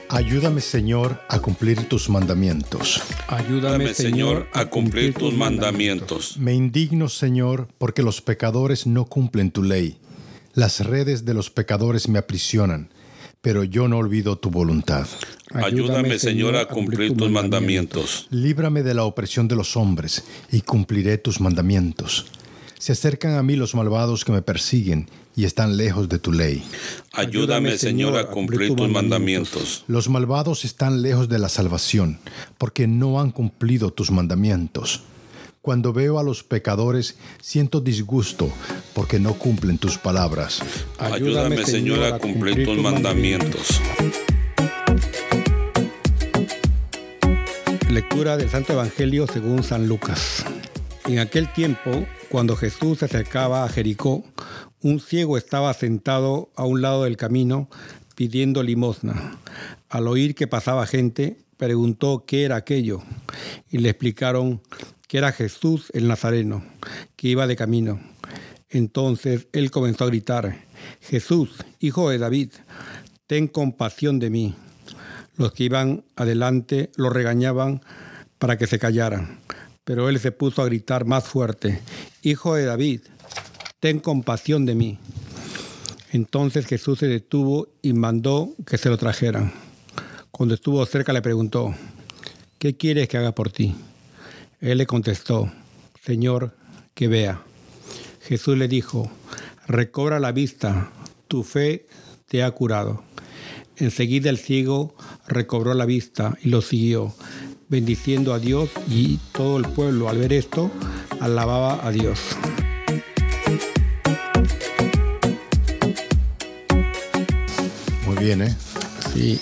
Ayúdame Señor a cumplir tus mandamientos. Ayúdame Señor a cumplir tus mandamientos. Me indigno Señor porque los pecadores no cumplen tu ley. Las redes de los pecadores me aprisionan pero yo no olvido tu voluntad. Ayúdame, Señor, a cumplir tus mandamientos. Líbrame de la opresión de los hombres, y cumpliré tus mandamientos. Se acercan a mí los malvados que me persiguen, y están lejos de tu ley. Ayúdame, Señor, a cumplir tus mandamientos. Los malvados están lejos de la salvación, porque no han cumplido tus mandamientos. Cuando veo a los pecadores, siento disgusto porque no cumplen tus palabras. Ayúdame, Señor, a cumplir, tus mandamientos. mandamientos.
Lectura del Santo Evangelio según San Lucas. En aquel tiempo, cuando Jesús se acercaba a Jericó, un ciego estaba sentado a un lado del camino pidiendo limosna. Al oír que pasaba gente, preguntó qué era aquello y le explicaron que era Jesús el Nazareno, que iba de camino. Entonces él comenzó a gritar, Jesús, hijo de David, ten compasión de mí. Los que iban adelante lo regañaban para que se callaran, pero él se puso a gritar más fuerte, Hijo de David, ten compasión de mí. Entonces Jesús se detuvo y mandó que se lo trajeran. Cuando estuvo cerca le preguntó, ¿qué quieres que haga por ti? Él le contestó, Señor, que vea. Jesús le dijo, recobra la vista, tu fe te ha curado. Enseguida el ciego recobró la vista y lo siguió, bendiciendo a Dios y todo el pueblo al ver esto, alababa a Dios.
Muy bien, ¿eh? Sí.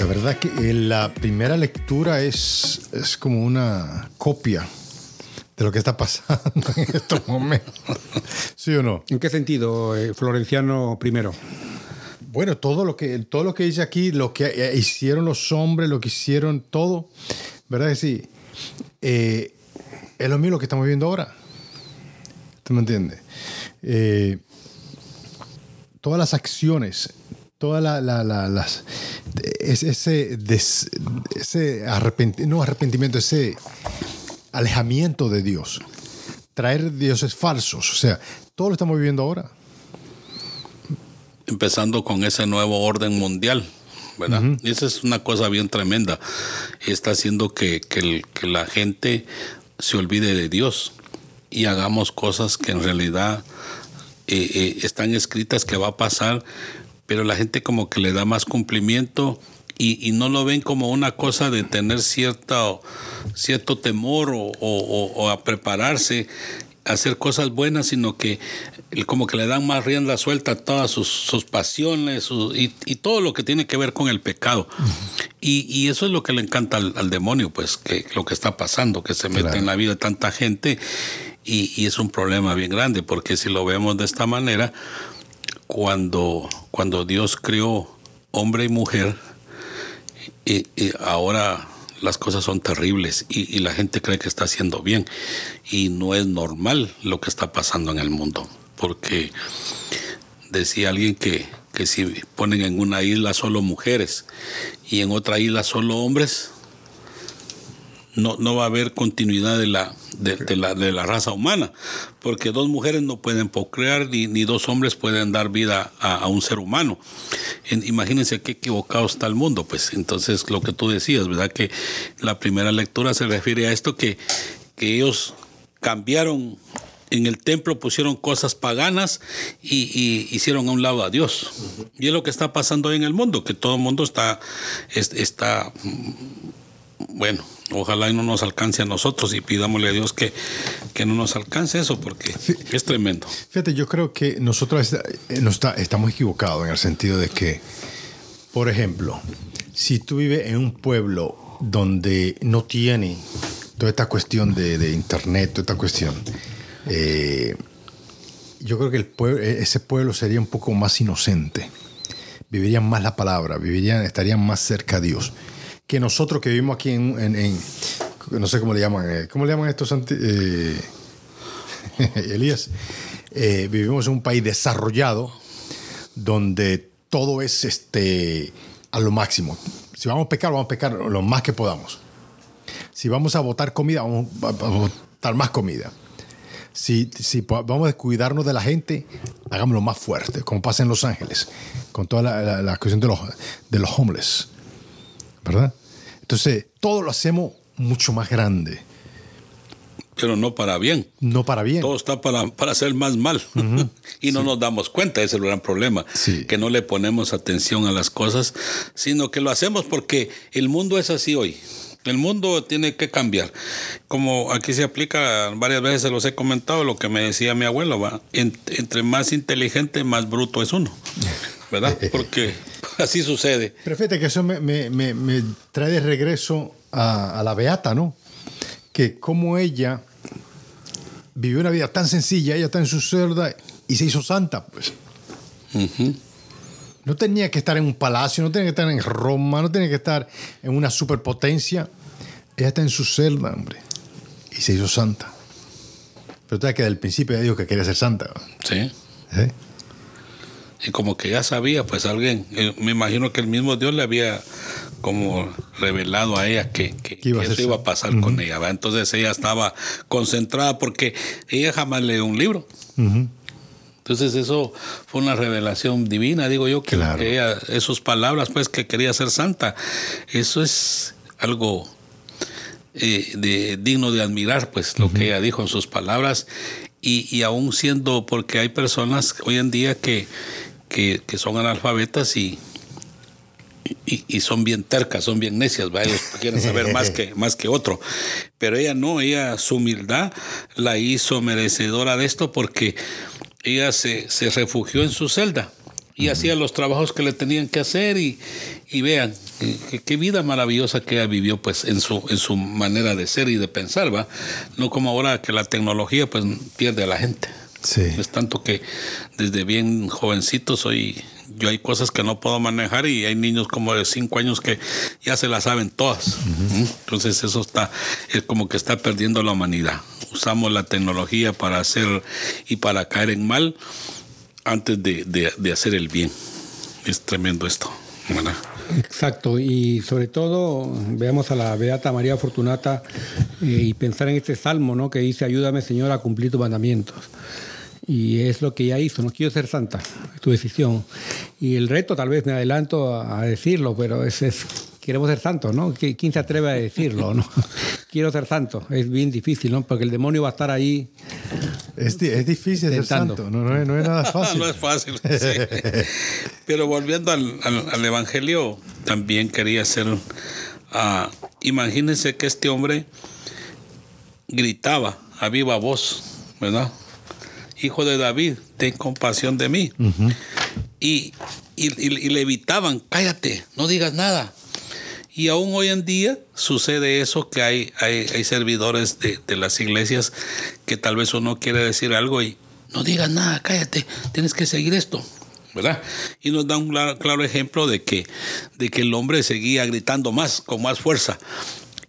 La verdad que eh, la primera lectura es, como una copia de lo que está pasando en [LAUGHS] estos momentos. ¿Sí o no?
¿En qué sentido, eh, Florenciano primero?
Bueno, todo lo que todo lo que dice aquí, lo que eh, hicieron los hombres, lo que hicieron todo, ¿verdad que sí? es lo mismo que estamos viendo ahora. ¿Tú me entiendes? todas las acciones toda la, la, las, ese, ese no arrepentimiento, ese alejamiento de Dios, traer dioses falsos, o sea, todo lo estamos viviendo ahora.
Empezando con ese nuevo orden mundial, ¿verdad? Esa es una cosa bien tremenda. Está haciendo que, que, la gente se olvide de Dios y hagamos cosas que en realidad eh, eh, están escritas que va a pasar pero la gente como que le da más cumplimiento y, no lo ven como una cosa de tener cierta, cierto temor o, a prepararse a hacer cosas buenas, sino que como que le dan más rienda suelta a todas sus, pasiones y, todo lo que tiene que ver con el pecado. y, eso es lo que le encanta al, demonio, pues, que lo que está pasando, que se mete en la vida de tanta gente y, y, es un problema bien grande, porque si lo vemos de esta manera, cuando, cuando Dios creó hombre y mujer, ahora las cosas son terribles y, la gente cree que está haciendo bien. Y no es normal lo que está pasando en el mundo. Porque decía alguien que si ponen en una isla solo mujeres y en otra isla solo hombres, no, no va a haber continuidad de la, de, la, de la raza humana, porque dos mujeres no pueden procrear ni, ni dos hombres pueden dar vida a, un ser humano. imagínense qué equivocado está el mundo, pues entonces lo que tú decías, ¿verdad? Que la primera lectura se refiere a esto que, que ellos cambiaron en el templo pusieron cosas paganas y, y, hicieron a un lado a Dios. Y es lo que está pasando hoy en el mundo, que todo el mundo está, está mm, bueno, Ojalá y no nos alcance a nosotros y pidámosle a Dios que, que no nos alcance eso porque es tremendo. Fíjate,
yo creo que nosotros eh, estamos equivocados en el sentido de que, por ejemplo, si tú vives en un pueblo donde no tiene toda esta cuestión de, internet, toda esta cuestión, eh, yo creo que el e-, ese pueblo sería un poco más inocente, vivirían más la palabra, vivirían, estarían más cerca de Dios que nosotros que vivimos aquí en, no sé cómo le llaman, eh, ¿cómo le llaman estos eh, [LAUGHS] Elías? Eh, vivimos en un país desarrollado donde todo es este, a lo máximo. Si vamos a pecar, vamos a pecar lo más que podamos. Si vamos a botar comida, vamos a, botar más comida. Si, si vamos a descuidarnos de la gente, hagámoslo más fuerte, como pasa en Los Ángeles, con toda la, la cuestión de los, de los homeless. ¿Verdad? Entonces, todo lo hacemos mucho más grande.
Pero no para bien.
No para bien.
Todo está para, para hacer más mal. [LAUGHS] y no nos damos cuenta, ese es el gran problema. Que no le ponemos atención a las cosas, sino que lo hacemos porque el mundo es así hoy. El mundo tiene que cambiar. Como aquí se aplica, varias veces se los he comentado, lo que me decía mi abuelo, va, entre más inteligente, más bruto es uno. ¿Verdad? [LAUGHS] Porque [LAUGHS] así sucede.
Pero que eso me, me, trae de regreso a, la Beata, ¿no? Que como ella vivió una vida tan sencilla, ella está en su celda y se hizo santa, pues. No tenía que estar en un palacio, no tenía que estar en Roma, no tenía que estar en una superpotencia. Ella está en su celda, hombre, y se hizo santa. Pero te que del principio ya dijo que quería ser santa.
Sí. ¿Sí? ¿Eh? y como que ya sabía, pues alguien, eh, me imagino que el mismo Dios le había como revelado a ella que, eso iba a pasar con ella. Entonces ella estaba concentrada porque ella jamás leyó un libro. Entonces eso fue una revelación divina, digo yo, que, claro. ella, esas palabras, pues que quería ser santa, eso es algo eh, de, digno de admirar, pues lo que ella dijo en sus palabras y aún siendo, porque hay personas hoy en día que, que, son analfabetas y, y, son bien tercas, son bien necias, ¿va? quieren saber más que, [LAUGHS] más que otro. Pero ella no, ella su humildad la hizo merecedora de esto porque ella se, se refugió en su celda y hacía los trabajos que le tenían que hacer y, y vean qué vida maravillosa que ella vivió pues en su, en su manera de ser y de pensar, ¿va? no como ahora que la tecnología pues pierde a la gente. Es tanto que desde bien jovencito soy, yo hay cosas que no puedo manejar y hay niños como de cinco años que ya se las saben todas. Entonces eso está, es como que está perdiendo la humanidad. Usamos la tecnología para hacer y para caer en mal antes de, hacer el bien. Es tremendo esto.
Exacto, y sobre todo veamos a la Beata María Fortunata eh, y pensar en este salmo, ¿no? Que dice, ayúdame Señor a cumplir tus mandamientos y es lo que ya hizo. No quiero ser santa, es tu decisión. Y el reto, tal vez me adelanto a, decirlo, pero es, queremos ser santos, ¿no? ¿Quién se atreve a decirlo, no? [LAUGHS] Quiero ser santo, es bien difícil, ¿no? Porque el demonio va a estar ahí.
Es, difícil ser santo, no, es, nada [LAUGHS] fácil.
no es fácil, sí. [LAUGHS] Pero volviendo al, Evangelio, también quería hacer. Ah, imagínense que este hombre gritaba a viva voz, ¿verdad? hijo de David, ten compasión de mí. y, le evitaban, cállate, no digas nada. Y aún hoy en día sucede eso, que hay, hay, servidores de, las iglesias que tal vez uno quiere decir algo y no digas nada, cállate, tienes que seguir esto. ¿verdad? Y nos da un claro, ejemplo de que, de que el hombre seguía gritando más, con más fuerza.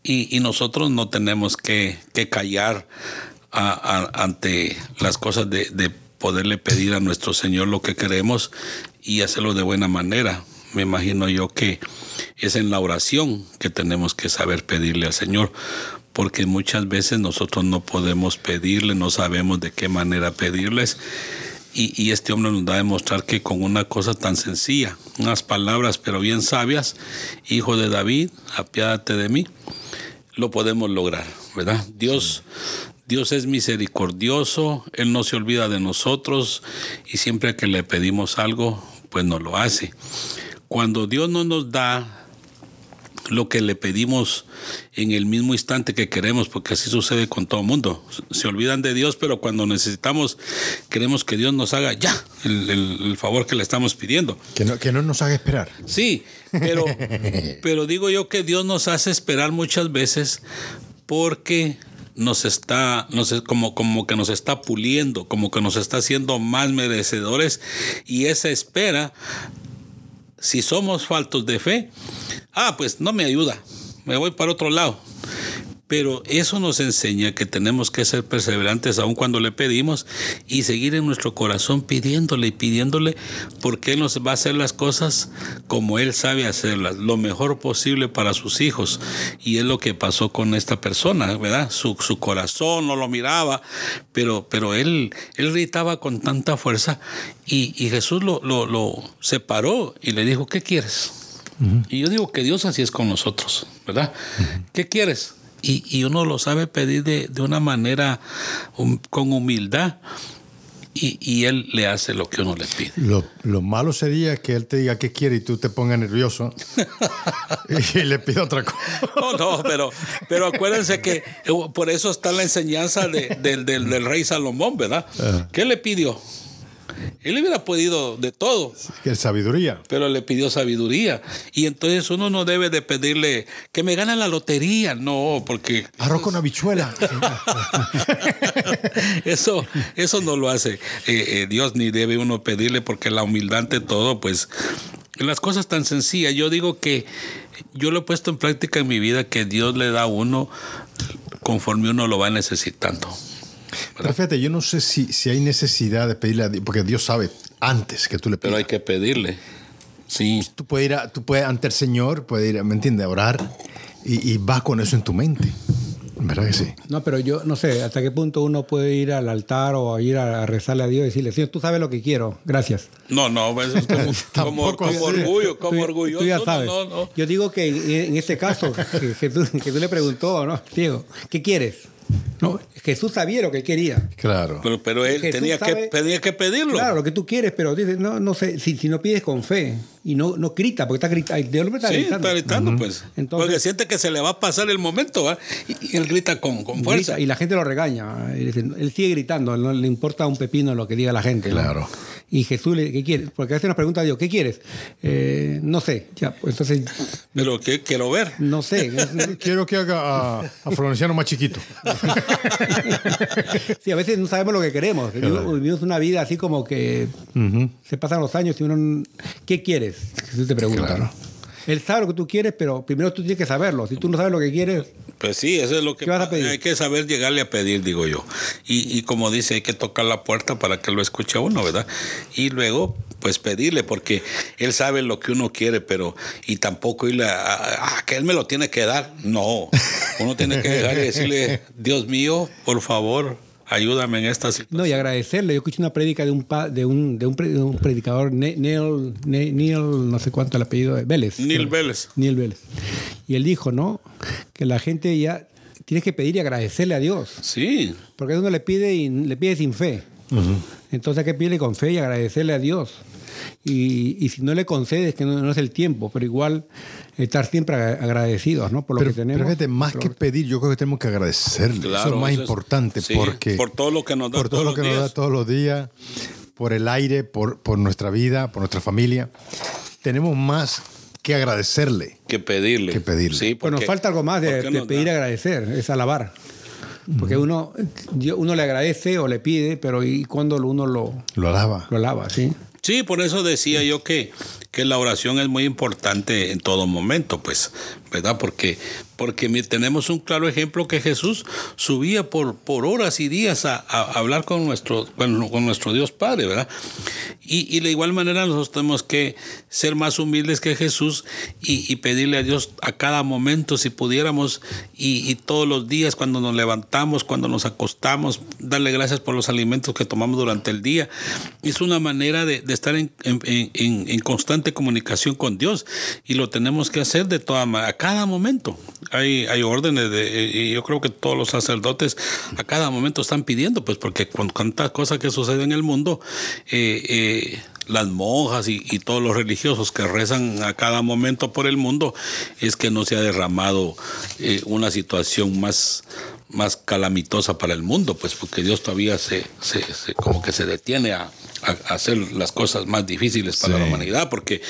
Y, nosotros no tenemos que, que callar ante las cosas de, poderle pedir a nuestro Señor lo que queremos y hacerlo de buena manera. Me imagino yo que es en la oración que tenemos que saber pedirle al Señor, porque muchas veces nosotros no podemos pedirle, no sabemos de qué manera pedirles. Y, y, este hombre nos da a demostrar que con una cosa tan sencilla, unas palabras pero bien sabias, hijo de David, apiádate de mí, lo podemos lograr, ¿verdad? Dios, Dios es misericordioso, Él no se olvida de nosotros y siempre que le pedimos algo, pues nos lo hace. Cuando Dios no nos da lo que le pedimos en el mismo instante que queremos, porque así sucede con todo mundo. Se olvidan de Dios, pero cuando necesitamos, queremos que Dios nos haga ya el, favor que le estamos pidiendo.
Que no, nos haga esperar.
Sí, [LAUGHS] pero digo yo que Dios nos hace esperar muchas veces porque nos está, nos, como, como que nos está puliendo, como que nos está haciendo más merecedores y esa espera, si somos faltos de fe, ah, pues no me ayuda, me voy para otro lado pero eso nos enseña que tenemos que ser perseverantes aun cuando le pedimos y seguir en nuestro corazón pidiéndole y pidiéndole porque Él nos va a hacer las cosas como Él sabe hacerlas, lo mejor posible para sus hijos. Y es lo que pasó con esta persona, ¿verdad? Su, corazón no lo miraba, pero, pero Él, él gritaba con tanta fuerza y, Jesús lo, separó y le dijo, ¿qué quieres? Y yo digo que Dios así es con nosotros, ¿verdad? ¿Qué quieres? y, y uno lo sabe pedir de, una manera um, con humildad. Y, y, él le hace lo que uno le pide.
Lo, malo sería que él te diga qué quiere y tú te pongas nervioso [LAUGHS] y, le pida otra cosa.
No, no, pero, pero acuérdense que eh, por eso está la enseñanza de, del, del, rey Salomón, ¿verdad? ¿Qué le pidió? Él hubiera podido de todo.
Que sabiduría.
Pero le pidió sabiduría. Y entonces uno no debe de pedirle que me gane la lotería. No, porque.
Arroz con habichuela.
[LAUGHS] eso, eso no lo hace eh, eh, Dios, ni debe uno pedirle, porque la humildad ante todo, pues. Las cosas tan sencillas. Yo digo que yo lo he puesto en práctica en mi vida que Dios le da a uno conforme uno lo va necesitando.
Pero yo no sé si, si hay necesidad de pedirle a Dios, porque Dios sabe antes que tú le Pero
hay que pedirle. Sí. Pues
tú puedes ir, tú puedes ante el Señor, puedes ir, ¿me entiendes? orar y, y vas con eso en tu mente. ¿Verdad que sí?
No, pero yo no sé hasta qué punto uno puede ir al altar o ir a rezarle a Dios y decirle, Señor, tú sabes lo que quiero, gracias.
No, no, es como, [LAUGHS] como orgullo, tú, ya sabes.
Yo digo que en, este caso, [LAUGHS] que, tú, que, tú, le preguntó, ¿no? Diego, ¿qué quieres? No, Jesús sabía lo que quería.
Claro. Pero, pero él tenía que, que pedirlo.
Claro, lo que tú quieres, pero dice no, no sé, si, no pides con fe y no, no grita, porque está
gritando. está pues. Entonces, siente que se le va a pasar el momento, va y, él grita con, fuerza.
y la gente lo regaña. Él, sigue gritando, no le importa un pepino lo que diga la gente. Claro. Y Jesús le dice, ¿qué quieres? Porque hace veces nos pregunta a Dios, ¿qué quieres? Eh, no sé. Ya, pues,
Pero quiero ver?
No sé.
[LAUGHS] quiero que haga a, Florenciano más chiquito.
[LAUGHS] sí, a veces no sabemos lo que queremos. Vivimos, una vida así como que se pasan los años y uno. ¿Qué quieres? Jesús te pregunta, ¿no? Él sabe lo que tú quieres, pero primero tú tienes que saberlo. Si tú no sabes lo que quieres.
Pues sí, eso es lo que pedir? hay que saber llegarle a pedir, digo yo. Y, como dice, hay que tocar la puerta para que lo escuche uno, ¿verdad? Y luego, pues pedirle, porque él sabe lo que uno quiere, pero. Y tampoco irle a, que él me lo tiene que dar. No. Uno tiene que llegar y decirle, Dios mío, por favor ayúdame en esta situación.
No, y agradecerle. Yo escuché una prédica de un, de un, de un, predicador, Neil, Neil, no sé cuánto el apellido eh, Vélez.
Neil Vélez.
Neil Vélez. Y él dijo, ¿no? Que la gente ya tiene que pedir y agradecerle a Dios.
Sí.
Porque uno le pide y le pide sin fe. Entonces hay que pedirle con fe y agradecerle a Dios y, si no le concedes, que no, es el tiempo, pero igual estar siempre agradecidos ¿no?
por lo que tenemos. Pero más que pedir, yo creo que tenemos que agradecerle. Claro, eso es más importante porque...
Por todo lo que nos da,
todo todos, lo que los días. Nos da todos los días, por el aire, por, nuestra vida, por nuestra familia. Tenemos más que agradecerle.
Que pedirle.
Que
pedirle.
Sí, nos falta algo más de, pedir agradecer, es alabar. Porque uno, uno le agradece o le pide, pero ¿y cuando uno lo, lo
alaba?
Lo alaba, sí.
Sí, por eso decía yo que, que la oración es muy importante en todo momento, pues, ¿verdad? Porque, porque tenemos un claro ejemplo que Jesús subía por, por horas y días a, hablar con nuestro, bueno con nuestro Dios Padre, ¿verdad? Y, y, de igual manera nosotros tenemos que ser más humildes que Jesús y, pedirle a Dios a cada momento, si pudiéramos, y, todos los días, cuando nos levantamos, cuando nos acostamos, darle gracias por los alimentos que tomamos durante el día. Es una manera de, estar en, en constante comunicación con Dios y lo tenemos que hacer de toda manera cada momento hay, hay órdenes de, y yo creo que todos los sacerdotes a cada momento están pidiendo, pues porque con tantas cosas que suceden en el mundo, eh, eh, las monjas y, todos los religiosos que rezan a cada momento por el mundo, es que no se ha derramado eh, una situación más, más calamitosa para el mundo, pues porque Dios todavía se, como que se detiene a, hacer las cosas más difíciles para la humanidad, porque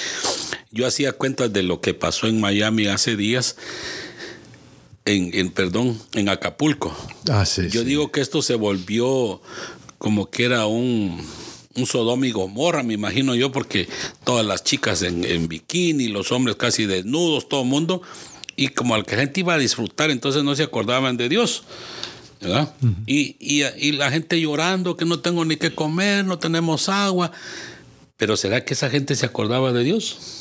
yo hacía cuentas de lo que pasó en Miami hace días. En, perdón, en Acapulco. Ah, yo digo que esto se volvió como que era un, un Gomorra, me imagino yo, porque todas las chicas en, bikini, los hombres casi desnudos, todo el mundo, y como la gente iba a disfrutar, entonces no se acordaban de Dios. ¿verdad? y, la gente llorando que no tengo ni qué comer, no tenemos agua. Pero ¿será que esa gente se acordaba de Dios?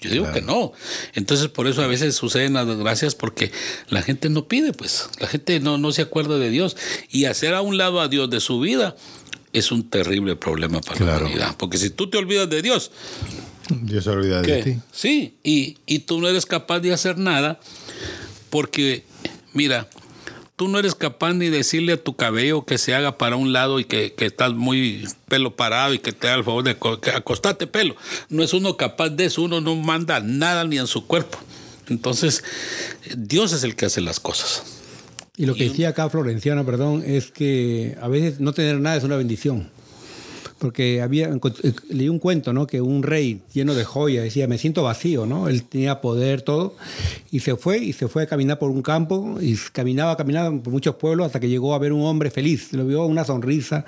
Yo digo que no. Entonces, por eso a veces suceden las gracias porque la gente no pide, pues. La gente no, no se acuerda de Dios. Y hacer a un lado a Dios de su vida es un terrible problema para la humanidad. Porque si tú te olvidas de Dios.
Dios se olvida de ti.
Sí, y, y tú no eres capaz de hacer nada porque, mira, tú no eres capaz ni decirle a tu cabello que se haga para un lado y que, estás muy pelo parado y que te da el favor de acostarte pelo. No es uno capaz de eso, uno no manda nada ni en su cuerpo. Entonces, Dios es el que hace las cosas.
Y lo que decía acá Florenciana, perdón, es que a veces no tener nada es una bendición porque había, eh, leí un cuento, ¿no? Que un rey lleno de joyas decía, me siento vacío, ¿no? Él tenía poder, todo, y se fue, y se fue a caminar por un campo, y caminaba, caminaba por muchos pueblos hasta que llegó a ver un hombre feliz, lo vio una sonrisa,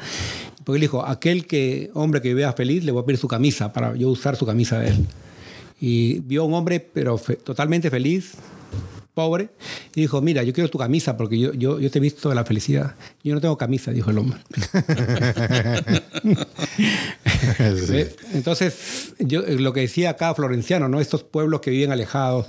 porque él dijo, aquel que, hombre que vea feliz, le voy a pedir su camisa para yo usar su camisa de él. Y vio un hombre, pero totalmente feliz, pobre, y dijo, mira, yo quiero tu camisa porque yo, te he visto de la felicidad. Yo no tengo camisa, dijo el hombre. [LAUGHS] [LAUGHS] Entonces, lo que decía acá Florenciano, ¿no? estos pueblos que viven alejados,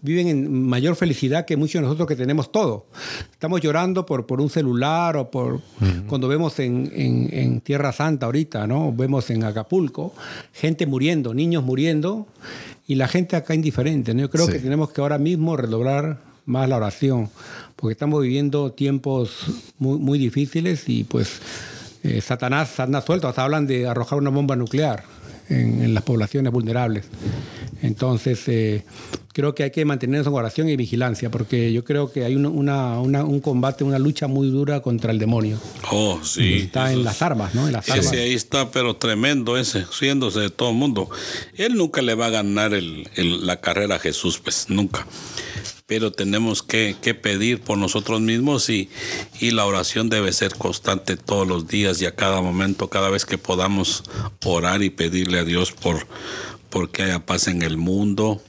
viven en mayor felicidad que muchos de nosotros que tenemos todo. Estamos llorando por, por un celular o por... Cuando vemos en, en, Tierra Santa ahorita, ¿no? vemos en Acapulco, gente muriendo, niños muriendo y la gente acá indiferente. ¿no? Yo creo que tenemos que ahora mismo redoblar más la oración, porque estamos viviendo tiempos muy, muy difíciles y pues eh, Satanás anda suelto, hasta hablan de arrojar una bomba nuclear en las poblaciones vulnerables. Entonces, eh, creo que hay que mantener en oración y vigilancia, porque yo creo que hay un combate, una lucha muy dura contra el demonio.
Oh, sí.
Está en las armas, ¿no? En las ahí
está, pero tremendo ese, riéndose de todo el mundo. Él nunca le va a ganar la carrera a Jesús, pues nunca. Pero tenemos que, pedir por nosotros mismos y la oración debe ser constante todos los días y a cada momento, cada vez que podamos orar y pedirle a Dios por porque haya paz en el mundo,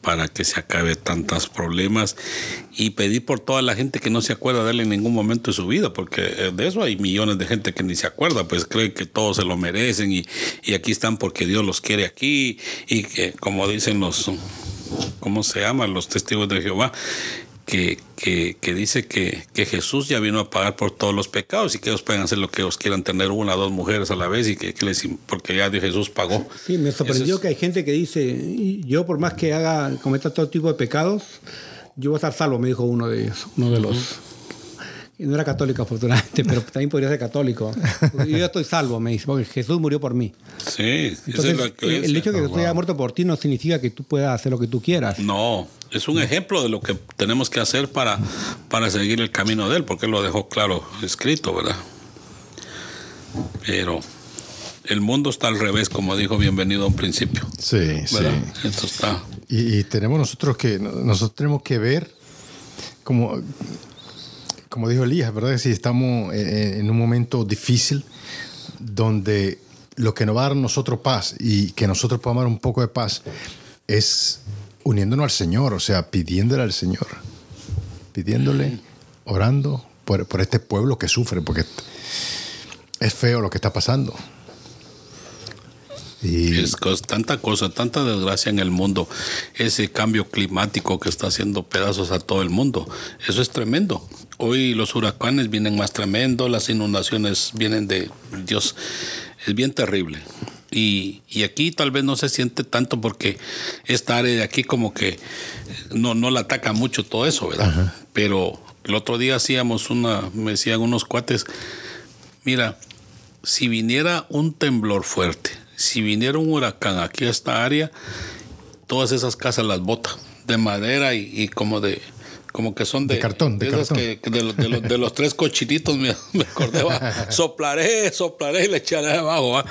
para que se acabe tantos problemas y pedir por toda la gente que no se acuerda de él en ningún momento de su vida, porque eh, de eso hay millones de gente que ni se acuerda, pues cree que todos se lo merecen y, y aquí están porque Dios los quiere aquí y que como dicen los, ¿cómo se llaman? Los testigos de Jehová, que, que, que dice que, que, Jesús ya vino a pagar por todos los pecados y que ellos pueden hacer lo que ellos quieran, tener una o dos mujeres a la vez y que, les, porque ya Jesús pagó.
Sí, me sorprendió que hay gente que dice, yo por más que haga, cometa todo tipo de pecados, yo voy a estar salvo, me dijo uno de ellos, uno de los no era católico, afortunadamente, pero también podría ser católico. yo estoy salvo, me dice, porque Jesús murió por mí.
Sí, Entonces, esa es
la el, el hecho de que haya muerto por ti no significa que tú puedas hacer lo que tú quieras.
No, es un ejemplo de lo que tenemos que hacer para, para seguir el camino de Él, porque Él lo dejó claro escrito, ¿verdad? Pero el mundo está al revés, como dijo Bienvenido a un principio. Sí, sí. está.
Y, tenemos nosotros que, nosotros tenemos que ver como como dijo Elías, ¿verdad? Si estamos eh, eh, en un momento difícil donde lo que nos va a dar nosotros paz y que nosotros podamos dar un poco de paz es uniéndonos al Señor, o sea, pidiéndole al Señor, pidiéndole, mm. orando por, este pueblo que sufre, porque es feo lo que está pasando.
Y... Es tanta cosa, tanta desgracia en el mundo, ese cambio climático que está haciendo pedazos a todo el mundo, eso es tremendo hoy los huracanes vienen más tremendo, las inundaciones vienen de Dios, es bien terrible. Y, y, aquí tal vez no se siente tanto porque esta área de aquí como que no, no la ataca mucho todo eso, ¿verdad? Pero el otro día hacíamos una, me decían unos cuates, mira, si viniera un temblor fuerte, si viniera un huracán aquí a esta área, todas esas casas las bota de madera y como de como que son de,
cartón,
de, de, los, tres cochinitos me, [LAUGHS] [LAUGHS] soplaré, soplaré y le echaré abajo,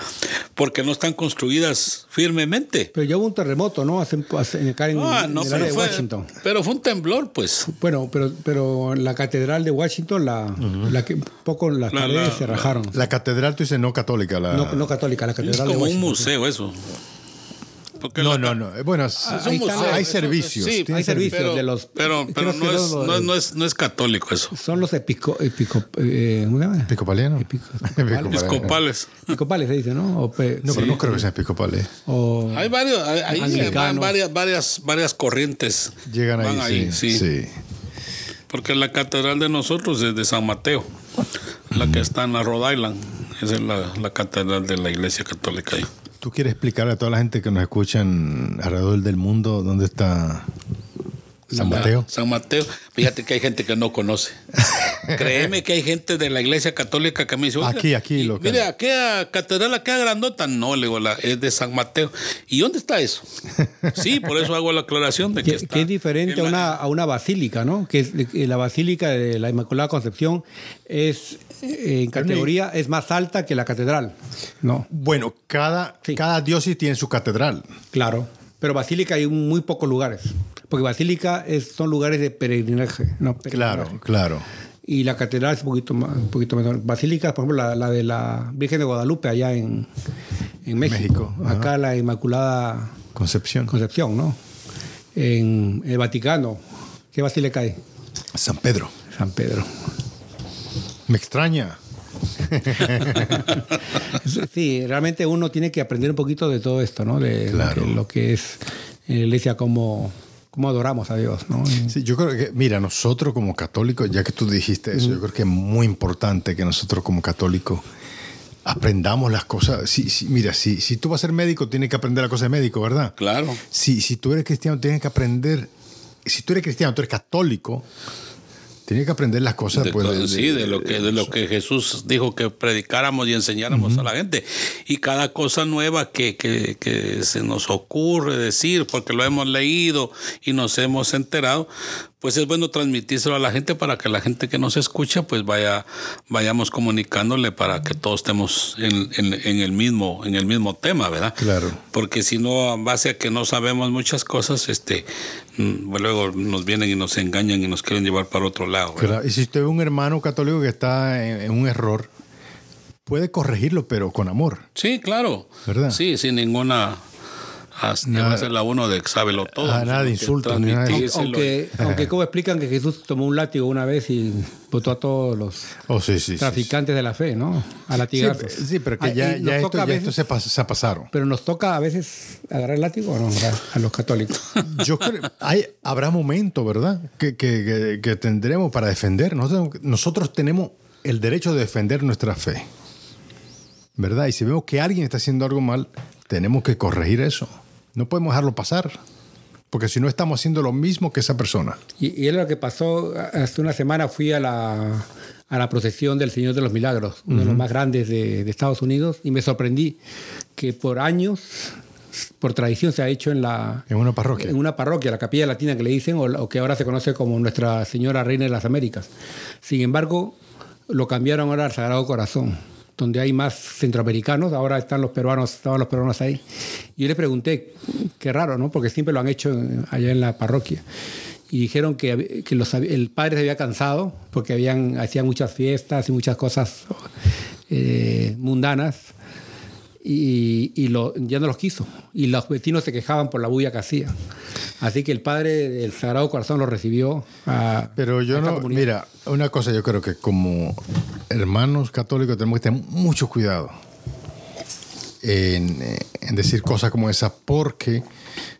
porque no están construidas firmemente.
Pero yo hubo un terremoto, ¿no? Hace, en,
ah, no, en
Pero
fue un temblor, pues.
Bueno, pero, pero la catedral de Washington, la, poco las la, paredes se rajaron.
La, catedral, tú dices, no católica.
No, no católica, la catedral
es como un museo eso
no, no, no. Bueno, hay servicios. Sí, hay servicios
de los. Pero, pero no, es,
no,
es, no, es, católico eso.
Son los
epico, epico, eh,
episcopalianos. [LAUGHS] Episcopales. Episcopales se dice, ¿no? O no, pero
no creo que sean episcopales.
hay varios, hay, eh, varias, varias, varias corrientes.
Llegan ahí. ahí sí,
Porque la catedral de nosotros es de San Mateo, la que está en la Rhode Island. Esa es la catedral de la iglesia católica ahí.
¿Tú quieres explicar a toda la gente que nos escuchan alrededor del mundo dónde está San Mateo.
San Mateo. Fíjate que hay gente que no conoce. [LAUGHS] Créeme que hay gente de la iglesia católica que me dice,
aquí, aquí, lo
Mira, aquella catedral, aquella grandota. No, le es de San Mateo. ¿Y dónde está eso? Sí, por eso hago la aclaración de que,
es diferente a una, basílica, ¿no? Que eh, la basílica de la Inmaculada Concepción es eh, en categoría es más alta que la catedral, ¿no?
Bueno, cada, cada diócesis tiene su catedral.
Claro, pero basílica hay muy pocos lugares porque Basílica es, son lugares de peregrinaje, ¿no?
Claro, claro.
Y la catedral es un poquito más, un poquito menor. Basílica, por ejemplo, la, de la Virgen de Guadalupe allá en, México. Acá la Inmaculada
Concepción.
Concepción, ¿no? En el Vaticano. ¿Qué basílica hay?
San Pedro.
San Pedro.
Me extraña.
[LAUGHS] sí, realmente uno tiene que aprender un poquito de todo esto, ¿no? De, de lo que es la iglesia como cómo adoramos a Dios. ¿no?
yo creo que, mira, nosotros como católicos, ya que tú dijiste eso, yo creo que es muy importante que nosotros como católicos aprendamos las cosas. sí mira, si, si tú vas a ser médico, tienes que aprender las cosas de médico, ¿verdad?
Claro.
Si, si tú eres cristiano, tienes que aprender. Si tú eres cristiano, tú eres católico, tiene que aprender las cosas. pues,
sí, de, lo que, de lo que Jesús dijo que predicáramos y enseñáramos a la gente. Y cada cosa nueva que, que, que se nos ocurre decir, porque lo hemos leído y nos hemos enterado, pues es bueno transmitírselo a la gente para que la gente que nos escucha, pues vaya, vayamos comunicándole para que todos estemos en, el mismo, en el mismo tema, ¿verdad? Claro. Porque si no, en base a que no sabemos muchas cosas, este, mm, pues luego nos vienen y nos engañan y nos quieren llevar para otro lado. Claro,
Y si usted un hermano católico que está en, en un error, puede corregirlo, pero con amor.
Sí, claro. ¿Verdad? Sí, sin ninguna va a ser la uno de sábelo todo. A ah, nadie insulta. Ni
aunque, aunque, aunque como explican que Jesús tomó un látigo una vez y votó a todos los oh, traficantes de la fe, ¿no? A latigazos. Sí,
pero que ah, ya, ya esto, ya se, se, pasaron.
Pero nos toca a veces agarrar el látigo no, a los católicos.
[LAUGHS] Yo creo, hay, habrá momento, ¿verdad? Que, que, tendremos para defender. Nosotros, nosotros tenemos el derecho de defender nuestra fe. ¿Verdad? Y si vemos que alguien está haciendo algo mal, tenemos que corregir eso. No podemos dejarlo pasar, porque si no estamos haciendo lo mismo que esa persona.
Y, es lo que pasó, hace una semana fui a la, a procesión del Señor de los Milagros, uno de los más grandes de, Estados Unidos, y me sorprendí que por años, por tradición, se ha hecho en la...
En una parroquia.
En una parroquia, la capilla latina que le dicen, o que ahora se conoce como Nuestra Señora Reina de las Américas. Sin embargo, lo cambiaron ahora al Sagrado Corazón donde hay más centroamericanos, ahora están los peruanos, estaban los peruanos ahí. Y Yo les pregunté, qué raro, ¿no? Porque siempre lo han hecho allá en la parroquia. Y dijeron que, que el padre se había cansado porque habían, hacían muchas fiestas y muchas cosas eh, mundanas y, ya no los quiso. Y los vecinos se quejaban por la bulla que hacía. Así que el padre del Sagrado Corazón lo recibió.
Pero yo no, mira, una cosa yo creo que como hermanos católicos tenemos que tener mucho cuidado en, decir cosas como esas porque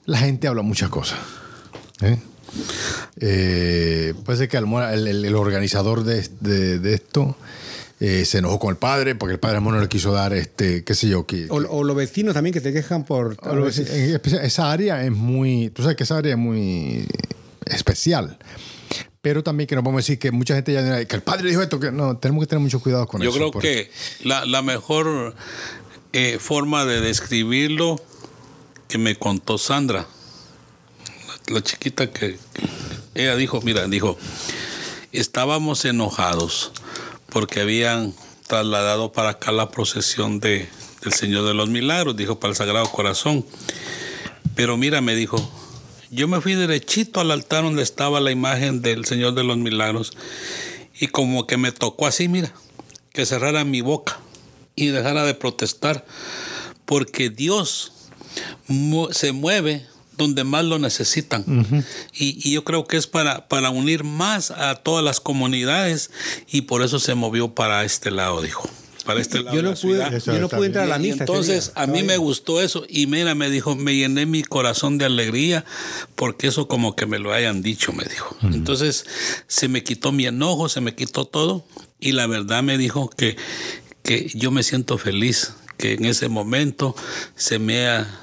la gente habla muchas cosas. ¿eh? Eh, puede ser que el, organizador de esto eh, se enojó con el padre porque el padre no le quiso dar, este, qué sé yo.
Que, o, los vecinos también que te quejan por...
esa área es muy... Tú sabes que esa área es muy especial pero también que no podemos decir que mucha gente ya que el padre dijo esto, que no, tenemos que tener mucho cuidado con eso.
Yo creo que la, la mejor eh, forma de describirlo que me contó Sandra, la, chiquita que, ella dijo, mira, dijo, estábamos enojados porque habían trasladado para acá la procesión de, del Señor de los Milagros, dijo, para el Sagrado Corazón. Pero mira, me dijo, yo me fui derechito al altar donde estaba la imagen del Señor de los Milagros y como que me tocó así, mira, que cerrara mi boca y dejara de protestar, porque Dios se mueve donde más lo necesitan. y, yo creo que es para, para unir más a todas las comunidades y por eso se movió para este lado, dijo. Para este lado yo, no pude, entrar a la misa. entonces a mí me gustó eso y mira, me dijo, me llené mi corazón de alegría porque eso como que me lo hayan dicho, me dijo. Entonces se me quitó mi enojo, se me quitó todo y la verdad me dijo que, que yo me siento feliz, que en ese momento se me ha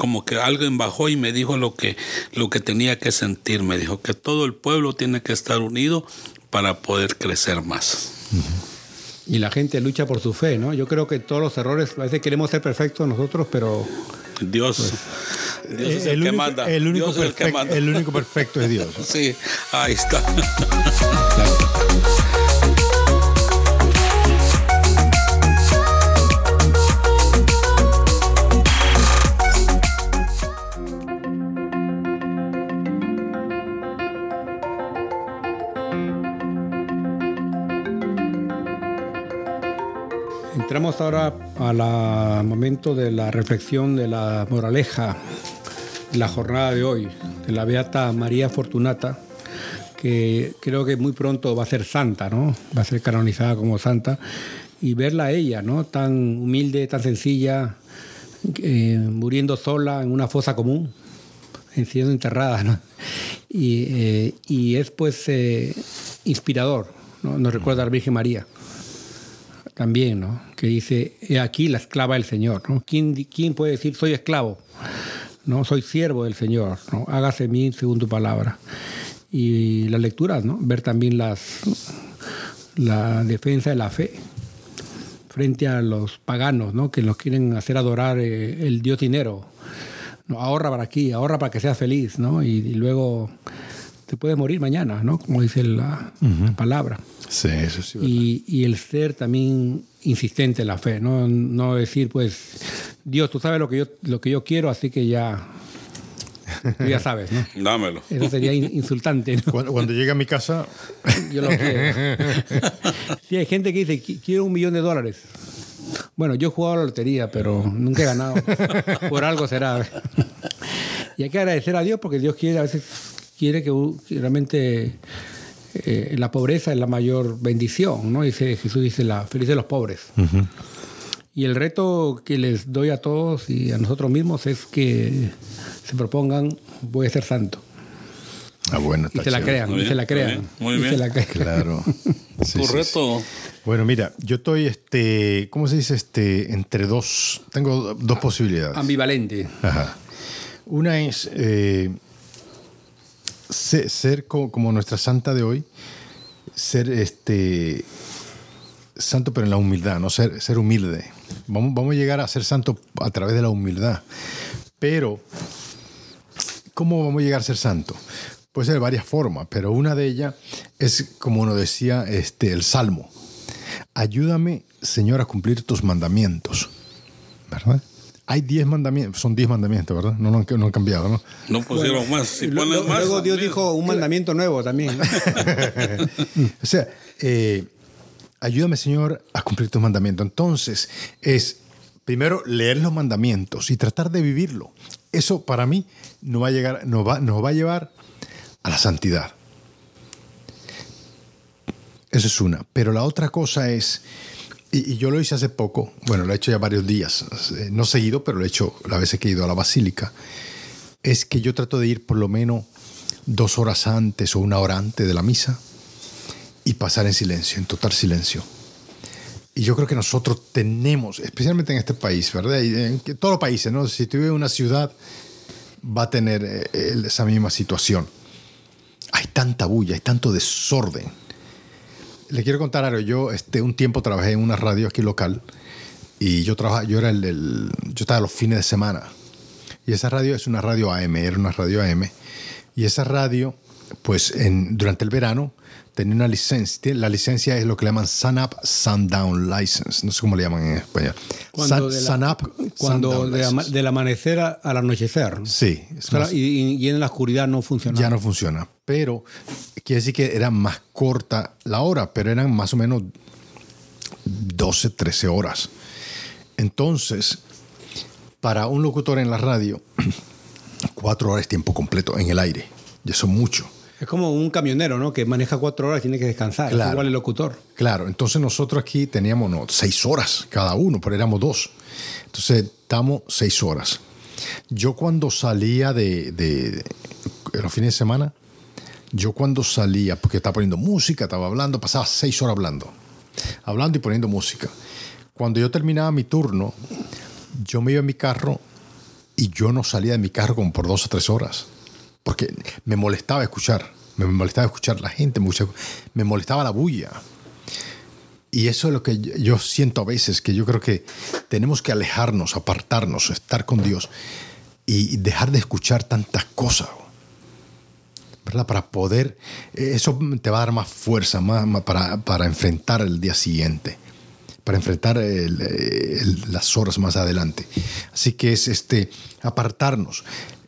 como que alguien bajó y me dijo lo que, lo que tenía que sentir. Me dijo que todo el pueblo tiene que estar unido para poder crecer más.
Y la gente lucha por su fe, ¿no? Yo creo que todos los errores, a veces queremos ser perfectos nosotros, pero...
Dios, es el, es el que manda. El único
perfecto es Dios.
[LAUGHS] sí, ahí está.
Entramos ahora al momento de la reflexión de la moraleja de la jornada de hoy, de la Beata María Fortunata, que creo que muy pronto va a ser santa, ¿no? Va a ser canonizada como santa. Y verla a ella, ¿no? Tan humilde, tan sencilla, eh, muriendo sola en una fosa común, siendo enterrada, eh, Y, es pues eh, inspirador, Nos recuerda a la Virgen María también, ¿no? Que dice, he aquí la esclava del Señor, ¿no? ¿Quién, quién puede decir, soy esclavo? ¿No? Soy siervo del Señor, ¿no? Hágase mi mí según tu palabra. Y las lecturas, ¿no? Ver también las, la defensa de la fe frente a los paganos, ¿no? Que nos quieren hacer adorar eh, el dios dinero. ¿no? Ahorra para aquí, ahorra para que seas feliz, ¿no? y luego te puedes morir mañana, ¿no? Como dice la, palabra. Sí, eso sí. Y, y, el ser también insistente en la fe, ¿no? No decir, pues, Dios, tú sabes lo que yo, lo que yo quiero, así que ya. ya sabes, ¿no?
[LAUGHS] Dámelo.
Eso sería insultante.
Cuando, llegue a mi casa. [LAUGHS] Yo lo quiero.
[LAUGHS] Sí, hay gente que dice, quiero un millón de dólares. Bueno, yo he jugado a la lotería, pero nunca he ganado. Por algo será. Y hay que agradecer a Dios porque Dios quiere a veces quiere que, realmente eh, la pobreza es la mayor bendición, ¿no? Dice, Jesús dice, la feliz de los pobres. Y el reto que les doy a todos y a nosotros mismos es que se propongan, voy a ser santo.
Ah, bueno,
está y se la crean, se la crean. Muy bien. la crean.
[LAUGHS] Claro. Es Correcto.
Bueno, mira, yo estoy, este, ¿cómo se dice? Este, entre dos, tengo dos posibilidades.
Ambivalente. Ajá.
Una es, eh, ser, como, nuestra santa de hoy, ser este santo pero en la humildad, no ser, ser humilde. Vamos, vamos a llegar a ser santo a través de la humildad. Pero, ¿cómo vamos a llegar a ser santo? Puede ser de varias formas, pero una de ellas es como nos decía este, el Salmo. Ayúdame, Señor, a cumplir tus mandamientos. ¿Verdad? Hay diez mandamientos, son diez mandamientos, ¿verdad? No, no, han cambiado, ¿no?
No pusieron más. Si
luego, Dios dijo un mandamiento nuevo también.
[LAUGHS] o sea, eh, ayúdame Señor a cumplir tus mandamientos. Entonces, es primero leer los mandamientos y tratar de vivirlo. Eso para mí nos va a, va, nos va a llevar a la santidad. Esa es una. Pero la otra cosa es y, yo lo hice hace poco, bueno, lo he hecho ya varios días, eh, no seguido, pero lo he hecho la vez que he ido a la basílica, es que yo trato de ir por lo menos dos horas antes o una hora antes de la misa y pasar en silencio, en total silencio. Y yo creo que nosotros tenemos, especialmente en este país, ¿verdad? en todos los países, ¿no? Si tú vives en una ciudad, va a tener eh, esa misma situación. Hay tanta bulla, hay tanto desorden le quiero contar algo. Yo este, un tiempo trabajé en una radio aquí local y yo trabajaba, yo era el, yo estaba los fines de semana. Y esa radio es una radio AM, era una radio AM. Y esa radio, pues en, durante el verano, tenía una licencia. La licencia es lo que le llaman up Sundown License. No sé cómo le llaman en español.
Cuando Cuando del amanecer al anochecer.
Sí.
y, y, en la oscuridad no funciona.
Ya no funciona pero quiere decir que era más corta la hora, pero eran más o menos 12, 13 horas. Entonces, para un locutor en la radio, [CLEARS THROAT] cuatro horas tiempo completo en el aire. Y eso mucho.
Es como un camionero, ¿no? Que maneja cuatro horas y tiene que descansar. es igual el locutor.
Claro. Entonces nosotros aquí teníamos no, seis horas cada uno, pero éramos dos. Entonces estamos seis horas. Yo cuando salía de los fines de semana, yo cuando salía, porque estaba poniendo música, estaba hablando, pasaba seis horas hablando, hablando y poniendo música. Cuando yo terminaba mi turno, yo me iba a mi carro y yo no salía de mi carro como por dos o tres horas, porque me molestaba escuchar, me molestaba escuchar la gente, me molestaba la bulla. Y eso es lo que yo siento a veces, que yo creo que tenemos que alejarnos, apartarnos, estar con Dios y dejar de escuchar tantas cosas. ¿verdad? Para poder, eh, eso te va a dar más fuerza más, para, enfrentar el día siguiente, para enfrentar las horas más adelante. Así que es este, apartarnos,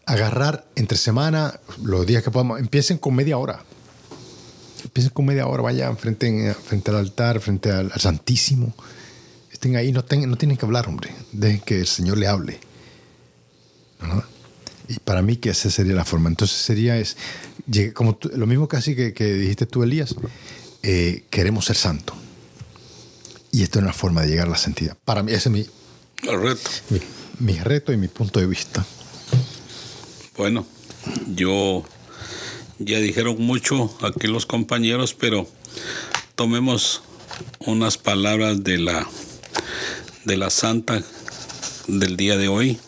agarrar entre semana, los días que podamos, empiecen con media hora. Empiecen con media hora, vayan frente, al altar, frente al, Santísimo. Estén ahí, no, tienen que hablar, hombre. Dejen que el Señor le hable. ¿No? Y para mí que esa sería la forma. Entonces sería es, como lo mismo casi que, dijiste tú, Elías, eh, queremos ser santo. Y esto es una forma de llegar a la santidad. Para mí, ese es mi,
reto.
mi reto y mi punto de vista.
Bueno, yo ya dijeron mucho aquí los compañeros, pero tomemos unas palabras de la de la santa del día de hoy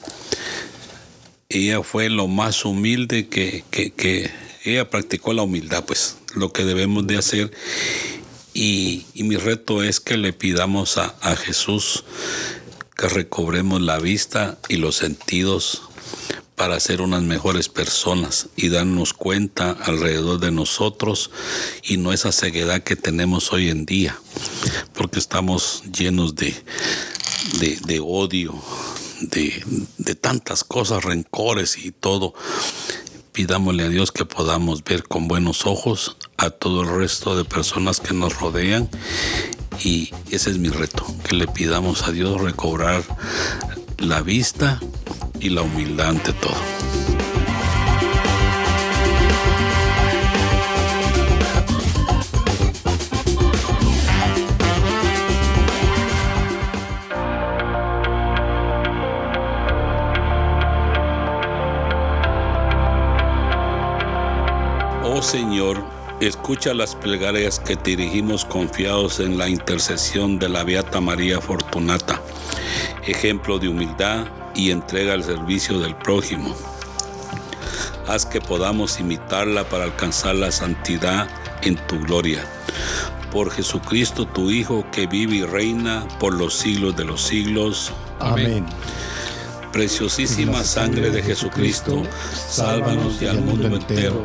ella fue lo más humilde que, ella practicó la humildad, pues lo que debemos de hacer. Y, mi reto es que le pidamos a, Jesús que recobremos la vista y los sentidos para ser unas mejores personas y darnos cuenta alrededor de nosotros y no esa ceguedad que tenemos hoy en día, porque estamos llenos de odio, de, tantas cosas, rencores y todo, pidámosle a Dios que podamos ver con buenos ojos a todo el resto de personas que nos rodean. Y ese es mi reto, que le pidamos a Dios recobrar la vista y la humildad ante todo. Señor, escucha las plegarias que dirigimos confiados en la intercesión de la Beata María Fortunata, ejemplo de humildad y entrega al servicio del prójimo. Haz que podamos imitarla para alcanzar la santidad en tu gloria. Por Jesucristo tu Hijo, que vive y reina por los siglos de los siglos.
Amén.
Preciosísima sangre de Jesucristo, sálvanos y al mundo entero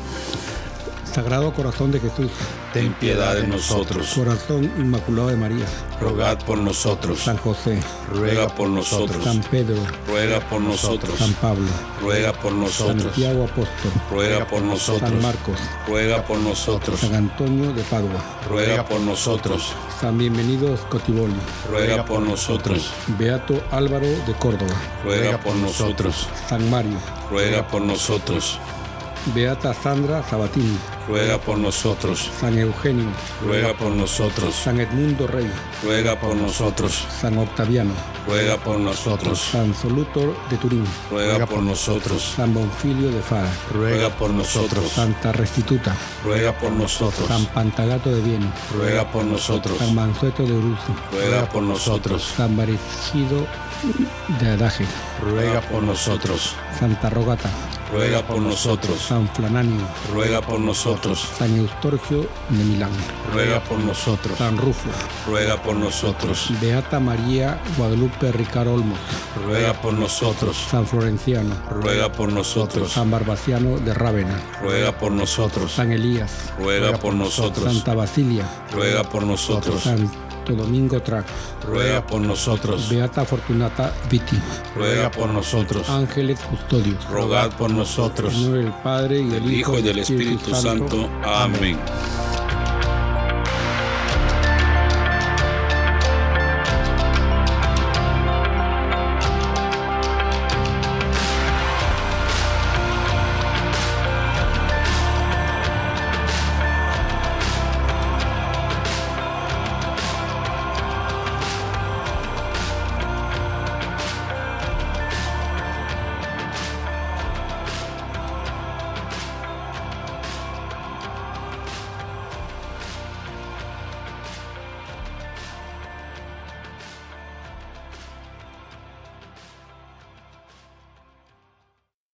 Sagrado Corazón de Jesús,
ten piedad de nosotros.
Corazón Inmaculado de María,
rogad por nosotros.
San José,
ruega por nosotros.
San Pedro,
ruega por nosotros.
San Pablo,
ruega por nosotros.
Santiago Apóstol,
ruega por nosotros.
San Marcos,
ruega por nosotros.
San Antonio de Padua,
ruega por nosotros.
San Bienvenido Scotiboli,
ruega por nosotros.
Beato Álvaro de Córdoba,
ruega por nosotros.
San Mario,
ruega por nosotros.
Beata Sandra Sabatini
ruega por nosotros.
San Eugenio,
ruega por nosotros.
San Edmundo Rey,
ruega por nosotros.
San Octaviano,
ruega por nosotros.
San Soluto de Turín,
ruega por nosotros.
San Bonfilio de Fara,
ruega por nosotros.
Santa Restituta,
ruega por nosotros.
San Pantagato de Viena,
ruega por nosotros.
San Mansueto de Uruzo,
ruega por nosotros.
San Varecido de Adaje,
ruega por nosotros.
Santa Rogata,
ruega por nosotros.
San Flananio,
ruega por nosotros.
San Eustorgio de Milán,
ruega por nosotros.
San Rufo,
ruega por nosotros.
Beata María Guadalupe Ricardo Olmos,
ruega por nosotros.
San Florenciano,
ruega por nosotros.
San Barbaciano de Rávena,
ruega por nosotros.
San Elías,
ruega por nosotros.
Santa Basilia,
ruega por nosotros.
Domingo Tra.
Ruega por nosotros.
Beata Fortunata Viti.
Ruega por nosotros.
Ángeles custodios
Rogad por nosotros.
En el del Padre y del, Hijo y del Espíritu, Santo. Amén.